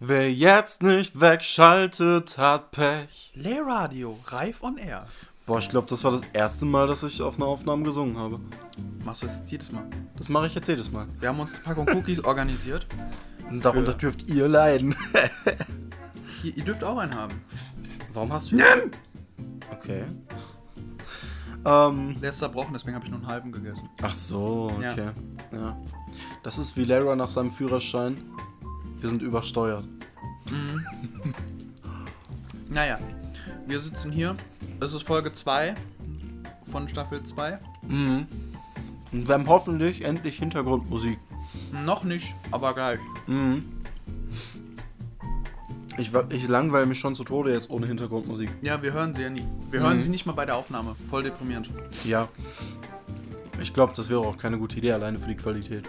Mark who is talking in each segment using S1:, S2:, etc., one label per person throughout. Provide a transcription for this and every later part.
S1: Wer jetzt nicht wegschaltet, hat Pech.
S2: Lehrradio, reif on air.
S1: Boah, ich glaube, das war das erste Mal, dass ich auf einer Aufnahme gesungen habe.
S2: Machst du das jetzt jedes Mal?
S1: Das mache ich jetzt jedes Mal.
S2: Wir haben uns eine Packung Cookies organisiert.
S1: Und darunter
S2: Für-
S1: dürft ihr leiden.
S2: Hier, ihr dürft auch einen haben.
S1: Warum hast du. Okay. Ähm.
S2: Der ist zerbrochen, deswegen habe ich nur einen halben gegessen.
S1: Ach so,
S2: Ja.
S1: okay. Ja. Das ist wie Lara nach seinem Führerschein. Wir sind übersteuert.
S2: Naja, wir sitzen hier. Es ist Folge 2 von Staffel 2.
S1: Mhm. Und wir haben hoffentlich endlich Hintergrundmusik.
S2: Noch nicht, aber gleich.
S1: Mhm. Ich, ich langweile mich schon zu Tode jetzt ohne Hintergrundmusik.
S2: Ja, wir hören sie ja nie. Wir
S1: Mhm.
S2: hören sie nicht mal bei der Aufnahme. Voll deprimierend.
S1: Ja. Ich glaube, das wäre auch keine gute Idee, alleine für die Qualität.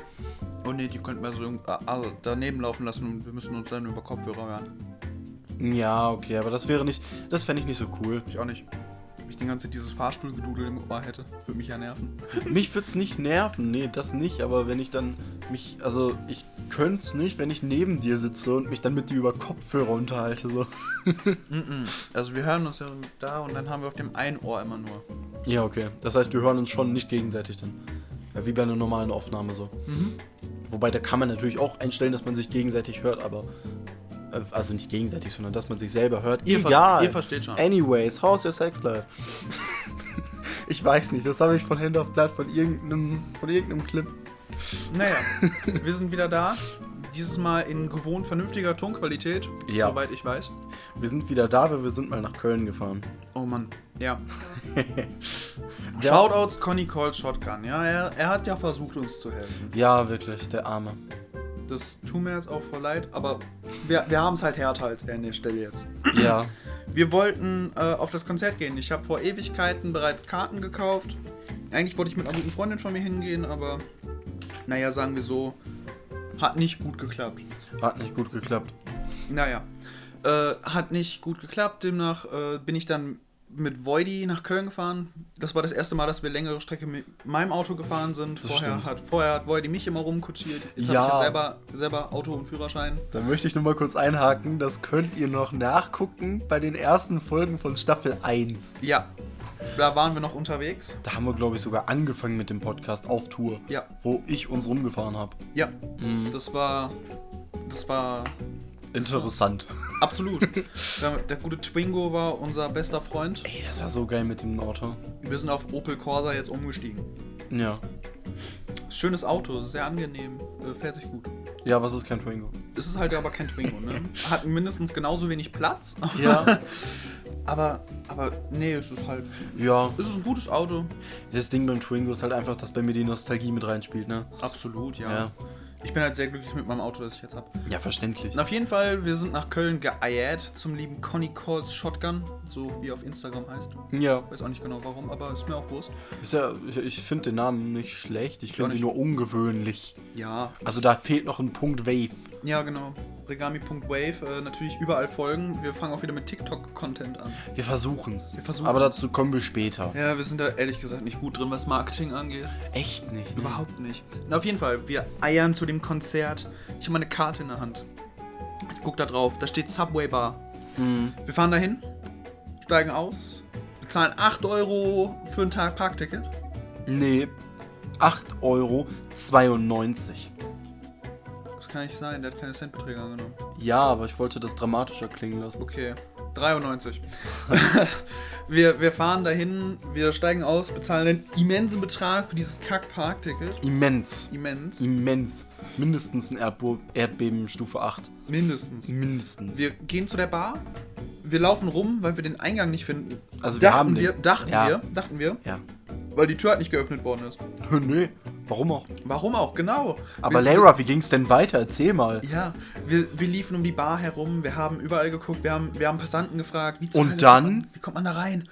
S2: Oh ne, die könnten wir so irgend- also daneben laufen lassen und wir müssen uns dann über Kopfhörer hören.
S1: Ja, okay, aber das wäre nicht. Das fände ich nicht so cool.
S2: Ich auch nicht. Wenn ich die ganze Zeit dieses Fahrstuhlgedudel im Ohr hätte, würde mich ja nerven.
S1: Mich würde es nicht nerven, nee, das nicht, aber wenn ich dann mich. Also, ich könnte es nicht, wenn ich neben dir sitze und mich dann mit dir über Kopfhörer unterhalte, so.
S2: Mhm. Also wir hören uns ja da und dann haben wir auf dem einen Ohr immer nur.
S1: Ja, okay. Das heißt, wir hören uns schon nicht gegenseitig dann. Ja, wie bei einer normalen Aufnahme so. Wobei, da kann man natürlich auch einstellen, dass man sich gegenseitig hört, aber. äh, Also nicht gegenseitig, sondern dass man sich selber hört.
S2: Ihr ver-
S1: Egal.
S2: ihr versteht schon.
S1: Anyways, how's your sex life? ich weiß nicht, das habe ich von Hand auf Blatt von irgendeinem, von irgendeinem Clip.
S2: Naja, wir sind wieder da. Dieses Mal in gewohnt vernünftiger Tonqualität,
S1: Ja.
S2: soweit ich weiß.
S1: Wir sind wieder da, weil wir sind mal nach Köln gefahren.
S2: Oh Mann, ja. Shoutouts Conny Calls Shotgun. Ja, er, er hat ja versucht, uns zu helfen.
S1: Ja, wirklich, der Arme.
S2: Das tut mir jetzt auch voll leid, aber wir, wir haben es halt härter als er an der Stelle jetzt.
S1: Ja.
S2: Wir wollten äh, auf das Konzert gehen. Ich habe vor Ewigkeiten bereits Karten gekauft. Eigentlich wollte ich mit einer guten Freundin von mir hingehen, aber naja, sagen wir so, hat nicht gut geklappt.
S1: Hat nicht gut geklappt.
S2: Naja, äh, hat nicht gut geklappt. Demnach äh, bin ich dann mit Voidy nach Köln gefahren. Das war das erste Mal, dass wir längere Strecke mit meinem Auto gefahren sind.
S1: Das
S2: Vorher
S1: stimmt.
S2: hat, vorher hat Voidy mich immer rumkutschiert. Jetzt
S1: Ja.
S2: habe ich ja selber, selber Auto und Führerschein.
S1: Da möchte ich nur mal kurz einhaken. Das könnt ihr noch nachgucken bei den ersten Folgen von Staffel 1.
S2: Ja, da waren wir noch unterwegs.
S1: Da haben wir, glaube ich, sogar angefangen mit dem Podcast auf Tour.
S2: Ja.
S1: Wo ich uns rumgefahren habe.
S2: Ja,
S1: Mhm.
S2: das war. Das war
S1: Interessant.
S2: absolut. der, der gute Twingo war unser bester Freund.
S1: Ey, das war so geil mit dem Auto.
S2: Wir sind auf Opel Corsa jetzt umgestiegen.
S1: Ja.
S2: Schönes Auto, sehr angenehm, äh, fährt sich gut.
S1: Ja, aber es ist kein Twingo.
S2: Es ist halt aber kein Twingo, ne? Hat mindestens genauso wenig Platz.
S1: Ja.
S2: Aber, aber nee, es ist halt.
S1: Ja.
S2: Es ist ein gutes Auto.
S1: Das Ding beim Twingo ist halt einfach, dass bei mir die Nostalgie mit reinspielt, ne?
S2: Absolut, ja.
S1: Ja.
S2: Ich bin halt sehr glücklich mit meinem Auto, das ich jetzt habe.
S1: Ja, verständlich.
S2: Auf jeden Fall, wir sind nach Köln geeiert zum lieben Conny Calls Shotgun, so wie er auf Instagram heißt.
S1: Ja.
S2: Weiß auch nicht genau warum, aber ist mir auch Wurst.
S1: Ist ja ich ich finde den Namen nicht schlecht. Ich finde ihn nur ungewöhnlich.
S2: Ja,
S1: Also da fehlt noch ein Punkt Wave.
S2: ja genau. Regami.wave, äh, natürlich überall folgen. Wir fangen auch wieder mit TikTok-Content an.
S1: Wir versuchen's.
S2: Wir versuchen's.
S1: Aber dazu kommen wir später.
S2: Ja, wir sind da ehrlich gesagt nicht gut drin, was Marketing angeht.
S1: Echt nicht. Ne?
S2: Überhaupt nicht. Na, auf jeden Fall, wir eiern zu dem Konzert. Ich habe meine Karte in der Hand. Ich guck da drauf, da steht Subway Bar.
S1: Mhm.
S2: Wir fahren dahin, steigen aus, bezahlen 8 Euro für einen Tag Parkticket.
S1: Nee. 8,92 Euro.
S2: Kann nicht sein, der hat keine Centbeträge angenommen.
S1: Ja, aber ich wollte das dramatischer klingen lassen.
S2: Okay, 93. wir, wir fahren dahin, wir steigen aus, bezahlen einen immensen Betrag für dieses Kack-Parkticket.
S1: Immens.
S2: Immens.
S1: Immens. Mindestens ein Erdbo Erdbeben Stufe 8.
S2: Mindestens.
S1: Mindestens.
S2: Wir gehen zu der Bar, wir laufen rum, weil wir den Eingang nicht finden.
S1: Also wir
S2: dachten
S1: haben
S2: wir,
S1: den.
S2: dachten
S1: Ja.
S2: wir, dachten wir,
S1: Ja.
S2: weil die Tür halt nicht geöffnet worden ist.
S1: nee, warum auch?
S2: Warum auch, genau.
S1: Aber
S2: wir,
S1: Lara, wie ging's denn weiter? Erzähl mal.
S2: Ja, wir, wir liefen um die Bar herum, wir haben überall geguckt, wir haben, wir haben Passanten gefragt, wie
S1: Und
S2: Hölle
S1: dann?
S2: Kommt man, wie kommt man da rein?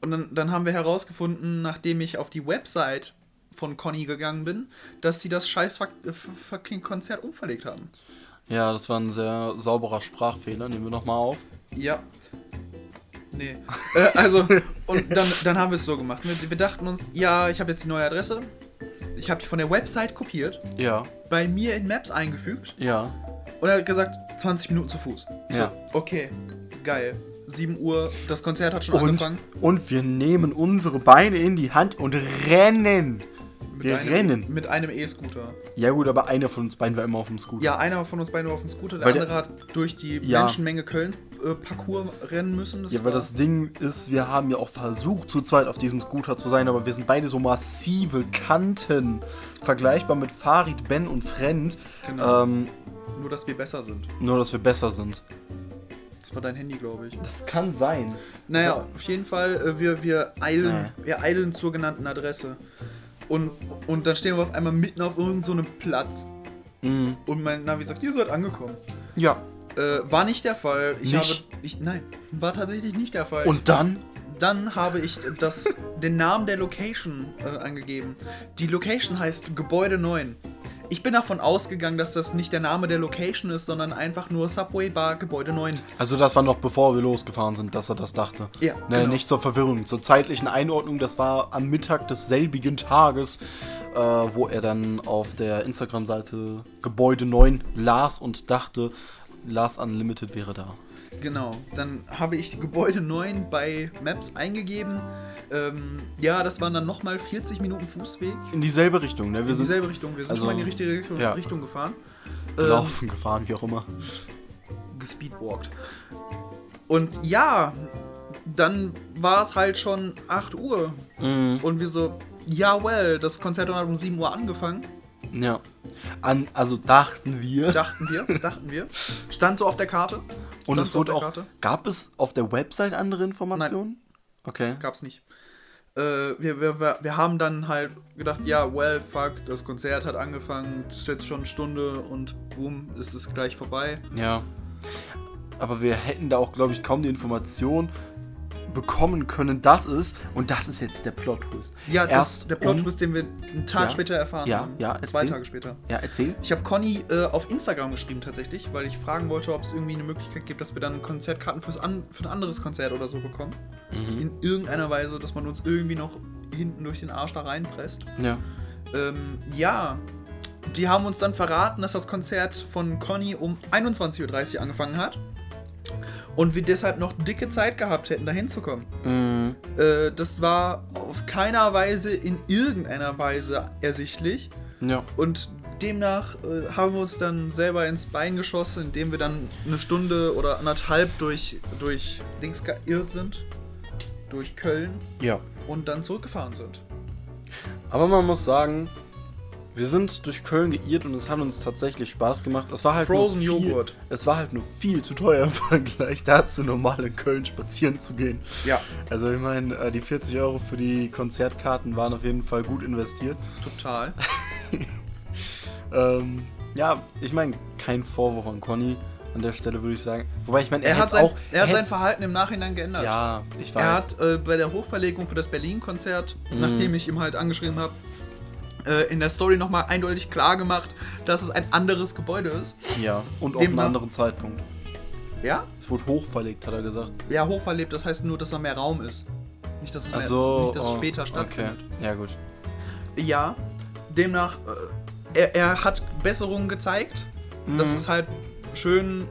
S2: Und dann, dann haben wir herausgefunden, nachdem ich auf die Website von Conny gegangen bin, dass sie das scheiß äh, fucking Konzert umverlegt haben.
S1: Ja, das war ein sehr sauberer Sprachfehler. Nehmen wir nochmal auf.
S2: Ja. Nee. äh, also, und dann, dann haben wir es so gemacht. Wir, wir dachten uns, ja, ich habe jetzt die neue Adresse. Ich habe die von der Website kopiert,
S1: Ja,
S2: bei mir in Maps eingefügt.
S1: ja.
S2: Und er hat gesagt, 20 Minuten zu Fuß. Ich
S1: Ja.
S2: So, okay, geil. 7 Uhr, das Konzert hat schon
S1: Und,
S2: angefangen.
S1: und wir nehmen unsere Beine in die Hand und rennen. Wir
S2: einem,
S1: rennen.
S2: Mit einem E-Scooter.
S1: Ja gut, aber einer von uns beiden war immer auf dem Scooter.
S2: Ja, einer von uns beiden war auf dem Scooter, der
S1: Weil der-
S2: andere hat durch die
S1: Ja.
S2: Menschenmenge Köln äh, Parcours rennen müssen.
S1: Ja, weil das Ding ist, wir haben ja auch versucht, zu zweit auf diesem Scooter zu sein, aber wir sind beide so massive Kanten. Vergleichbar mit Farid, Ben und Friend.
S2: Genau.
S1: Ähm,
S2: Nur, dass wir besser sind.
S1: nur, dass wir besser sind.
S2: Das war dein Handy, glaube ich.
S1: Das kann sein.
S2: Naja,
S1: So.
S2: auf jeden Fall, äh, wir, wir, eilen, wir eilen zur genannten Adresse. Und, und dann stehen wir auf einmal mitten auf irgendeinem so einem Platz.
S1: Mhm.
S2: Und mein Navi sagt, ihr seid angekommen.
S1: Ja.
S2: Äh, war nicht der Fall. Ich
S1: Nicht?
S2: habe. Ich, nein, war tatsächlich nicht der Fall.
S1: Und dann?
S2: dann habe ich das, den Namen der Location äh, angegeben. Die Location heißt Gebäude 9. Ich bin davon ausgegangen, dass das nicht der Name der Location ist, sondern einfach nur Subway Bar Gebäude 9.
S1: Also das war noch bevor wir losgefahren sind, dass er das dachte.
S2: Ja,
S1: Ne,
S2: genau.
S1: Nicht zur Verwirrung. Zur zeitlichen Einordnung, das war am Mittag desselbigen Tages, äh, wo er dann auf der Instagram-Seite Gebäude 9 las und dachte, Lars Unlimited wäre da.
S2: Genau, dann habe ich Gebäude 9 bei Maps eingegeben. Ähm, ja, das waren dann nochmal 40 Minuten Fußweg.
S1: In dieselbe Richtung, ne? Wir
S2: In
S1: sind
S2: dieselbe Richtung. Wir sind
S1: also,
S2: schon mal in die richtige Richtung,
S1: ja.
S2: Richtung gefahren. Ähm,
S1: gelaufen, gefahren, wie auch immer.
S2: gespeedwalkt. Und ja, dann war es halt schon 8 Uhr.
S1: Mhm.
S2: Und wir so, ja, well, das Konzert hat um 7 Uhr angefangen.
S1: Ja. An, also dachten wir.
S2: Dachten wir, dachten wir. Stand so auf der Karte.
S1: und es wurde auch.
S2: Karte.
S1: Gab es auf der Website andere Informationen? Okay.
S2: Gab's nicht. Äh, wir, wir, wir, wir haben dann halt gedacht, ja, well, fuck, das Konzert hat angefangen, es ist jetzt schon eine Stunde und boom, ist es gleich vorbei.
S1: Ja. Aber wir hätten da auch, glaube ich, kaum die Information bekommen können, dass es, und das ist jetzt der Plot-Twist.
S2: Ja, das
S1: Erst
S2: ist der Plot
S1: um-
S2: Twist, den wir einen Tag
S1: Ja.
S2: später erfahren
S1: Ja,
S2: haben.
S1: ja,
S2: Zwei
S1: erzähl.
S2: Tage später.
S1: Ja, erzähl.
S2: Ich habe Conny äh, auf Instagram geschrieben tatsächlich, weil ich fragen wollte, ob es irgendwie eine Möglichkeit gibt, dass wir dann Konzertkarten fürs an, für ein anderes Konzert oder so bekommen.
S1: Mhm.
S2: In irgendeiner Weise, dass man uns irgendwie noch hinten durch den Arsch da reinpresst.
S1: Ja.
S2: Ähm, ja, die haben uns dann verraten, dass das Konzert von Conny um 21.30 Uhr angefangen hat. Und wir deshalb noch dicke Zeit gehabt hätten, da hinzukommen.
S1: Mhm.
S2: Äh, das war auf keiner Weise in irgendeiner Weise ersichtlich.
S1: Ja.
S2: Und demnach äh, haben wir uns dann selber ins Bein geschossen, indem wir dann eine Stunde oder anderthalb durch, durch Dings geirrt sind. Durch Köln
S1: Ja.
S2: und dann zurückgefahren sind.
S1: Aber man muss sagen, wir sind durch Köln geirrt und es hat uns tatsächlich Spaß gemacht. Es war halt
S2: Frozen
S1: nur viel,
S2: Joghurt.
S1: Es war halt nur viel zu teuer im Vergleich dazu, normal in Köln spazieren zu gehen.
S2: Ja,
S1: Also ich meine, äh, die 40 Euro für die Konzertkarten waren auf jeden Fall gut investiert.
S2: total.
S1: Ähm, ja, ich meine, kein Vorwurf an Conny an der Stelle, würde ich sagen. Wobei ich meine,
S2: Er, hat
S1: hätt's
S2: sein,
S1: auch.
S2: er hat sein Verhalten im Nachhinein geändert.
S1: Ja, ich weiß.
S2: Er hat äh, bei der Hochverlegung für das Berlin-Konzert,
S1: Mhm.
S2: nachdem ich ihm halt angeschrieben habe, in der Story nochmal eindeutig klar gemacht, dass es ein anderes Gebäude ist.
S1: ja, und
S2: Demnach-
S1: einen anderen Zeitpunkt.
S2: Ja?
S1: Es wurde hochverlegt, hat er gesagt.
S2: Ja, hochverlebt, das heißt nur, dass da mehr Raum ist. Nicht, dass es, mehr,
S1: so.
S2: nicht, dass es
S1: oh,
S2: später stattfindet.
S1: Okay. Ja, gut.
S2: Ja, demnach, äh, er, er hat Besserungen gezeigt. Das
S1: Mhm.
S2: ist halt schön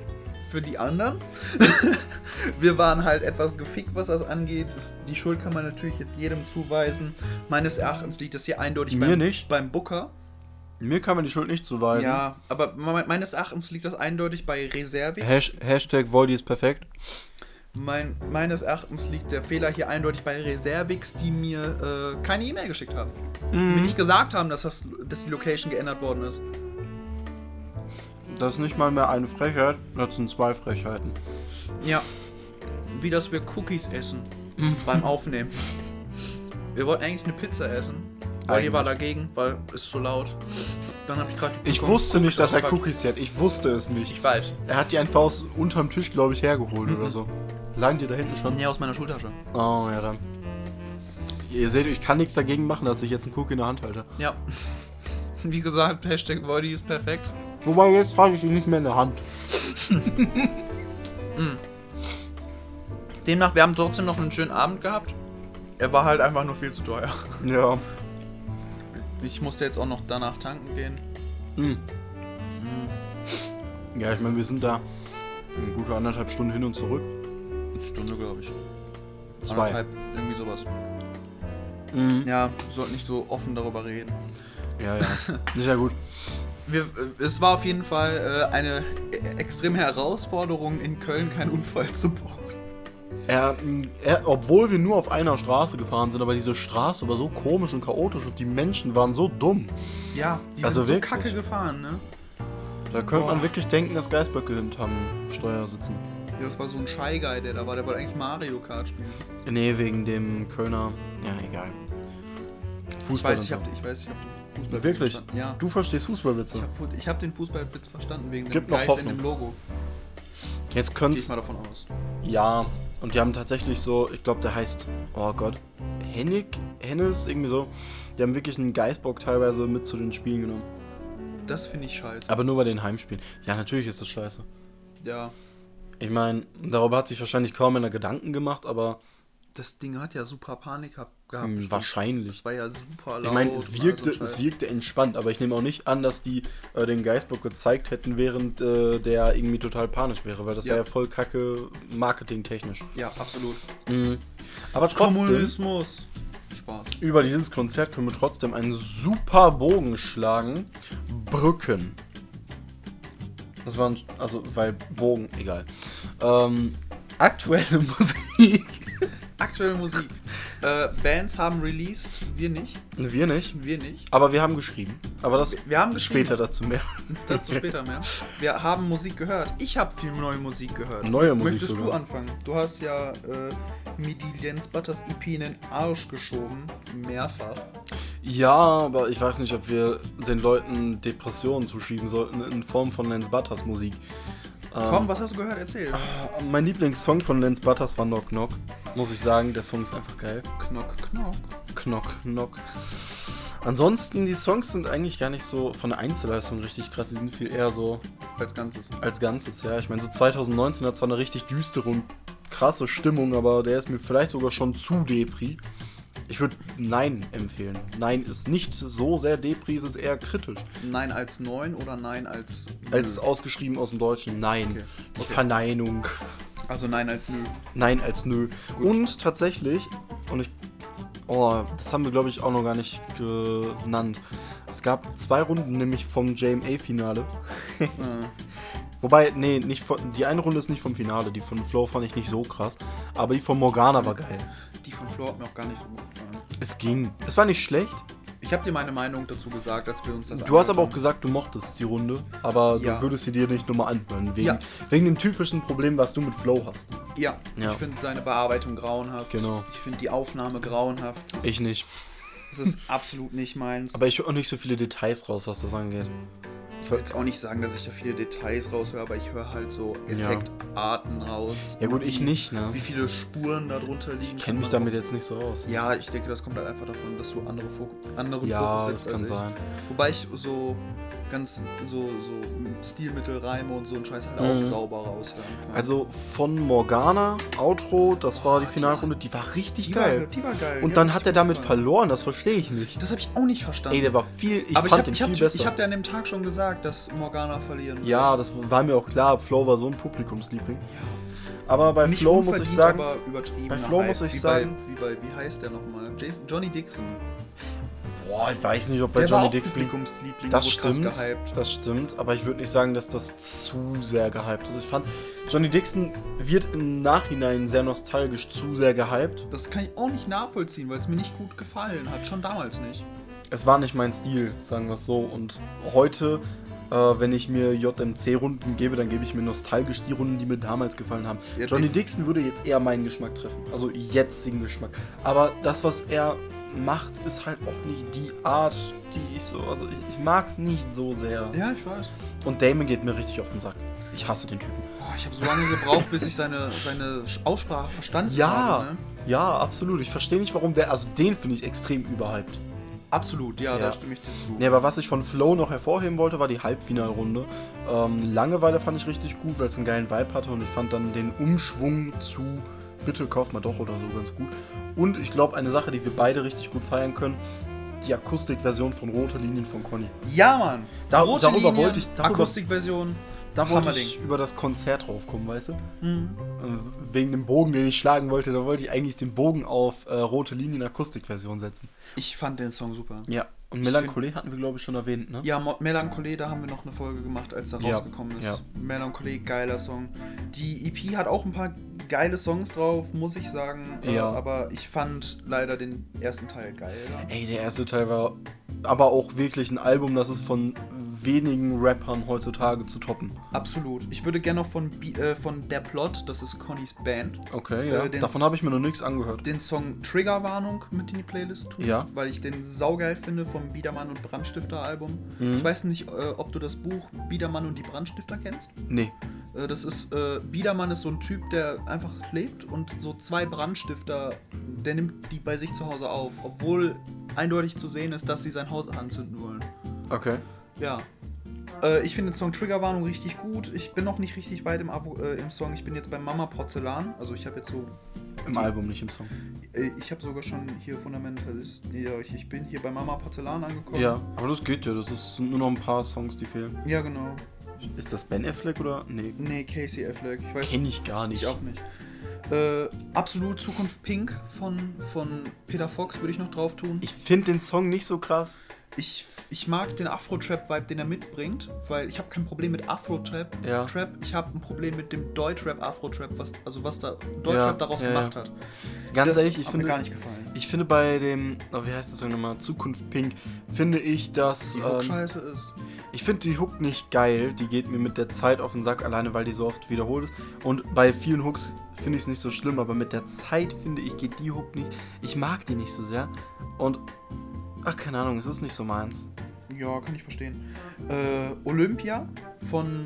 S2: für die anderen. Wir waren halt etwas gefickt, was das angeht. Das, die Schuld kann man natürlich jetzt jedem zuweisen. Meines Erachtens liegt das hier eindeutig
S1: Mir
S2: beim,
S1: nicht.
S2: beim Booker.
S1: Mir kann man die Schuld nicht zuweisen.
S2: Ja, aber me- meines Erachtens liegt das eindeutig bei Reservix.
S1: Hash Hashtag Voidy ist perfekt.
S2: Mein, meines Erachtens liegt der Fehler hier eindeutig bei Reservix, die mir äh, keine E-Mail geschickt haben.
S1: Mhm.
S2: Mir nicht gesagt haben, dass, das, dass die Location geändert worden ist.
S1: Das ist nicht mal mehr eine Frechheit, das sind zwei Frechheiten.
S2: Ja. Wie dass wir Cookies essen
S1: Mhm.
S2: beim Aufnehmen. Wir wollten eigentlich eine Pizza essen. Weil ihr war dagegen, weil es so laut. Dann habe ich gerade.
S1: Ich wusste nicht, dass er Cookies hat. Ich wusste es nicht.
S2: Ich weiß.
S1: Er hat die einfach aus unterm Tisch, glaube ich, hergeholt
S2: Mhm.
S1: oder so. Lagen die da hinten schon?
S2: Nee, aus meiner Schultasche.
S1: Oh, ja dann. Ihr seht, ich kann nichts dagegen machen, dass ich jetzt einen Cookie in der Hand halte.
S2: Ja. Wie gesagt, Hashtag Body ist perfekt.
S1: Wobei, jetzt halte ich ihn nicht mehr in der Hand.
S2: Demnach, wir haben trotzdem noch einen schönen Abend gehabt. Er war halt einfach nur viel zu teuer.
S1: Ja.
S2: Ich musste jetzt auch noch danach tanken gehen.
S1: Hm. Ja, ich meine, wir sind da eine gute anderthalb Stunden hin und zurück.
S2: Eine Stunde, glaube ich.
S1: Zwei.
S2: Anderthalb, irgendwie sowas.
S1: Mhm.
S2: Ja, wir sollten nicht so offen darüber reden.
S1: Ja, ja. Ist ja gut.
S2: Wir, äh, es war auf jeden Fall äh, eine äh, extreme Herausforderung, in Köln keinen Unfall zu bauen.
S1: Er, er, obwohl wir nur auf einer Straße gefahren sind, aber diese Straße war so komisch und chaotisch und die Menschen waren so dumm.
S2: Ja, die
S1: Also
S2: sind so
S1: wirklich.
S2: kacke gefahren, ne?
S1: Da könnte man
S2: Boah.
S1: wirklich denken, dass Geistböcke hinterm Steuer sitzen.
S2: Ja, das war so ein Shy Guy, der da war. Der wollte eigentlich Mario Kart spielen.
S1: Nee, wegen dem Kölner. Ja, egal.
S2: Ich
S1: Fußball.
S2: weiß, ich hab, ich weiß, ich hab Fußballwitz
S1: Wirklich?
S2: verstanden. Ja.
S1: Du verstehst Fußballwitze.
S2: Ich hab, Fu- ich hab den Fußballwitz verstanden wegen
S1: Gibt
S2: dem Geist in dem Logo.
S1: Jetzt könnte
S2: ich mal davon aus.
S1: Ja, und die haben tatsächlich so, ich glaube, der heißt, oh Gott, Hennig, Hennes, irgendwie so. Die haben wirklich einen Geistbock teilweise mit zu den Spielen genommen.
S2: Das finde ich scheiße.
S1: Aber nur bei den Heimspielen. Ja, natürlich ist das scheiße.
S2: ja,
S1: Ich meine, darüber hat sich wahrscheinlich kaum einer Gedanken gemacht, aber
S2: das Ding hat ja super Panik gehabt.
S1: Hm, wahrscheinlich.
S2: Das war ja super laut.
S1: ich meine, es wirkte,
S2: so
S1: es wirkte entspannt, aber ich nehme auch nicht an, dass die äh, den Geistbock gezeigt hätten, während äh, der irgendwie total panisch wäre, weil das
S2: Ja.
S1: wäre ja voll kacke marketingtechnisch.
S2: Ja, absolut.
S1: Mhm. Aber trotzdem.
S2: Kommunismus. Spaß.
S1: Über dieses Konzert können wir trotzdem einen super Bogen schlagen. Brücken. Das waren, also, weil Bogen, egal. Ähm, aktuelle Musik.
S2: Aktuelle Musik. äh, Bands haben released, wir nicht.
S1: Wir nicht.
S2: Wir nicht.
S1: Aber wir haben geschrieben. Aber das
S2: Wir haben
S1: später dazu mehr.
S2: Dazu später mehr. Wir haben Musik gehört. Ich habe viel neue Musik gehört.
S1: Neue Musik
S2: Möchtest du
S1: sogar.
S2: anfangen? Du hast ja äh, mir die Jens Butters EP in den Arsch geschoben. Mehrfach.
S1: Ja, aber ich weiß nicht, ob wir den Leuten Depressionen zuschieben sollten in Form von Lance Butters Musik. Ähm,
S2: Komm, was hast du gehört? Erzähl.
S1: Mein Lieblingssong von Lance Butters war Knock Knock. Muss ich sagen, der Song ist einfach geil.
S2: Knock, knock.
S1: Knock, knock. Ansonsten, die Songs sind eigentlich gar nicht so von der Einzelleistung richtig krass. Die sind viel eher so
S2: Als Ganzes.
S1: als Ganzes, ja. Ich meine, so 2019 hat zwar eine richtig düstere und krasse Stimmung, aber der ist mir vielleicht sogar schon zu Depri. Ich würde Nein empfehlen. Nein ist nicht so sehr Depri, es ist eher kritisch.
S2: Nein als 9 oder Nein als.
S1: Als
S2: Nö?
S1: ausgeschrieben aus dem Deutschen. Nein.
S2: Okay.
S1: Die
S2: Okay.
S1: Verneinung.
S2: Also Nein als Nö.
S1: Nein als nö.
S2: Gut.
S1: Und tatsächlich, und ich. Oh, das haben wir glaube ich auch noch gar nicht genannt. Es gab zwei Runden, nämlich vom JMA-Finale. Wobei, nee, nicht von, die eine Runde ist nicht vom Finale. Die von Flow fand ich nicht so krass. Aber die von Morgana war geil.
S2: die von Flo hat mir auch gar nicht so gut gefallen.
S1: Es ging. Es war nicht schlecht.
S2: Ich habe dir meine Meinung dazu gesagt, als wir uns das
S1: Du hast aber auch gesagt, du mochtest die Runde. Aber
S2: Ja.
S1: du würdest sie dir nicht nochmal anhören. Wegen,
S2: Ja.
S1: wegen dem typischen Problem, was du mit Flow hast.
S2: Ja,
S1: Ja.
S2: ich finde seine Bearbeitung grauenhaft.
S1: Genau.
S2: Ich finde die Aufnahme grauenhaft. Das
S1: Ich nicht.
S2: Das ist absolut nicht meins.
S1: Aber ich höre auch nicht so viele Details raus, was das angeht.
S2: Ich will jetzt auch nicht sagen, dass ich da viele Details raushöre, aber ich höre halt so
S1: Ja.
S2: Effektarten raus.
S1: Ja gut, ich
S2: Wie-
S1: nicht, ne?
S2: Wie viele Spuren da drunter liegen.
S1: Ich
S2: kann
S1: kenne mich damit
S2: auch-
S1: jetzt nicht so aus.
S2: Ja, ich denke, das kommt halt einfach davon, dass du andere Fok anderen
S1: Ja,
S2: Fokus
S1: das
S2: setzt
S1: kann
S2: als ich.
S1: sein.
S2: Wobei ich so ganz so, so Stilmittel, Reime und so ein Scheiß halt
S1: Mhm.
S2: auch sauber raushören kann.
S1: Also von Morgana, Outro, das war die
S2: Oh, die
S1: Finalrunde, die war richtig
S2: die
S1: geil.
S2: War, die war geil.
S1: Und
S2: die
S1: dann hat er damit
S2: gefallen.
S1: verloren, das verstehe ich nicht.
S2: Das habe ich auch nicht verstanden.
S1: Ey, der war viel, ich
S2: aber ich
S1: fand
S2: habe
S1: den
S2: ich hab,
S1: viel besser.
S2: ich hab dir an dem Tag schon gesagt, dass Morgana verlieren wird.
S1: ja, das war mir auch klar, Flow war so ein Publikumsliebling. Aber bei
S2: Nicht
S1: Flow muss ich sagen, bei Flow muss ich
S2: wie
S1: sagen-
S2: Bei, wie, bei, wie heißt der nochmal? Johnny Dixon.
S1: Boah, ich weiß nicht, ob bei
S2: der
S1: Johnny Dixon Das stimmt, das stimmt, aber ich würde nicht sagen, dass das zu sehr gehypt ist. Ich fand, Johnny Dixon wird im Nachhinein sehr nostalgisch zu sehr gehypt.
S2: Das kann ich auch nicht nachvollziehen, weil es mir nicht gut gefallen hat. Schon damals nicht.
S1: Es war nicht mein Stil, sagen wir es so. Und heute, äh, wenn ich mir JMC-Runden gebe, dann gebe ich mir nostalgisch die Runden, die mir damals gefallen haben.
S2: Ja,
S1: Johnny Dixon würde jetzt eher meinen Geschmack treffen. Also jetzigen Geschmack. Aber das, was er macht, ist halt auch nicht die Art, die ich so. Also ich, ich mag es nicht so sehr.
S2: Ja, ich weiß.
S1: Und Damon geht mir richtig auf den Sack. Ich hasse den Typen.
S2: Boah, ich habe so lange gebraucht, bis ich seine, seine Aussprache verstanden
S1: Ja,
S2: habe. Ne?
S1: ja, absolut. Ich verstehe nicht, warum der. Also den finde ich extrem überhyped.
S2: Absolut, ja,
S1: Ja.
S2: da stimme ich dir zu.
S1: Nee, aber was ich von Flow noch hervorheben wollte, war die Halbfinalrunde. Ähm, Langeweile fand ich richtig gut, weil es einen geilen Vibe hatte und ich fand dann den Umschwung zu Bitte kauf mal doch oder so ganz gut. Und ich glaube, eine Sache, die wir beide richtig gut feiern können, die Akustikversion von Rote Linien von Conny.
S2: Ja, Mann.
S1: Da-
S2: Rote
S1: darüber
S2: Linien,
S1: wollte ich- darüber-
S2: Akustikversion.
S1: Da wollte ich über das Konzert draufkommen, weißt du?
S2: Mhm.
S1: Äh, Wegen dem Bogen, den ich schlagen wollte, da wollte ich eigentlich den Bogen auf äh, Rote Linien Akustikversion setzen.
S2: Ich fand den Song super.
S1: Ja. Und Melancholie hatten wir, glaube ich, schon erwähnt, ne?
S2: Ja, Melancholie, da haben wir noch eine Folge gemacht, als er
S1: Ja,
S2: rausgekommen ist.
S1: ja.
S2: Melancholie, geiler Song. Die EP hat auch ein paar geile Songs drauf, muss ich sagen. Äh,
S1: Ja.
S2: aber ich fand leider den ersten Teil geil.
S1: Ey, der erste Teil war aber auch wirklich ein Album, das ist von wenigen Rappern heutzutage zu toppen.
S2: Absolut. Ich würde gerne noch von, Bi- äh, von Der Plot, das ist Connys Band,
S1: Okay, ja.
S2: Äh,
S1: Davon habe ich mir noch nichts angehört.
S2: den Song Triggerwarnung mit in die Playlist tun.
S1: Ja.
S2: Weil ich den saugeil finde vom Biedermann und Brandstifter Album.
S1: Mhm.
S2: Ich weiß nicht, äh, ob du das Buch Biedermann und die Brandstifter kennst.
S1: Nee.
S2: Äh, Das ist, äh, Biedermann ist so ein Typ, der einfach lebt und so zwei Brandstifter, der nimmt die bei sich zu Hause auf, obwohl eindeutig zu sehen ist, dass sie sein Haus anzünden wollen.
S1: Okay.
S2: Ja. Äh, ich finde den Song Triggerwarnung richtig gut. Ich bin noch nicht richtig weit im, Avo, äh, im Song. Ich bin jetzt bei Mama Porzellan. Also ich habe jetzt so,
S1: Im Album, nicht im Song.
S2: äh, ich habe sogar schon hier Fundamentalist. Ja, ich, bin hier bei Mama Porzellan angekommen.
S1: Ja, aber das geht ja. Das ist, sind nur noch ein paar Songs, die fehlen.
S2: Ja, genau.
S1: Ist das Ben Affleck oder? Nee.
S2: Nee, Casey Affleck. Ich weiß
S1: Kenn ich gar nicht.
S2: Ich auch nicht. Äh, absolut Zukunft Pink von, von Peter Fox würde ich noch drauf tun.
S1: Ich finde den Song nicht so krass.
S2: Ich, ich mag den Afro-Trap-Vibe, den er mitbringt, weil ich habe kein Problem mit Afro-Trap.
S1: Ja.
S2: Trap. Ich habe ein Problem mit dem Deutschrap, Afro-Trap, was, also was da Deutschrap
S1: Ja,
S2: daraus
S1: ja,
S2: gemacht hat.
S1: Ganz
S2: das
S1: ehrlich, ich finde,
S2: mir gar nicht gefallen.
S1: ich finde bei dem, oh, wie heißt das Song nochmal? Zukunft Pink, finde ich, dass.
S2: Die Hook
S1: ähm,
S2: scheiße ist.
S1: Ich finde die Hook nicht geil. Die geht mir mit der Zeit auf den Sack, alleine weil die so oft wiederholt ist. Und bei vielen Hooks finde ich es nicht so schlimm, aber mit der Zeit finde ich, geht die Hook nicht. Ich mag die nicht so sehr. Und, ach, keine Ahnung, es ist nicht so meins.
S2: Ja, kann ich verstehen. Äh, Olympia von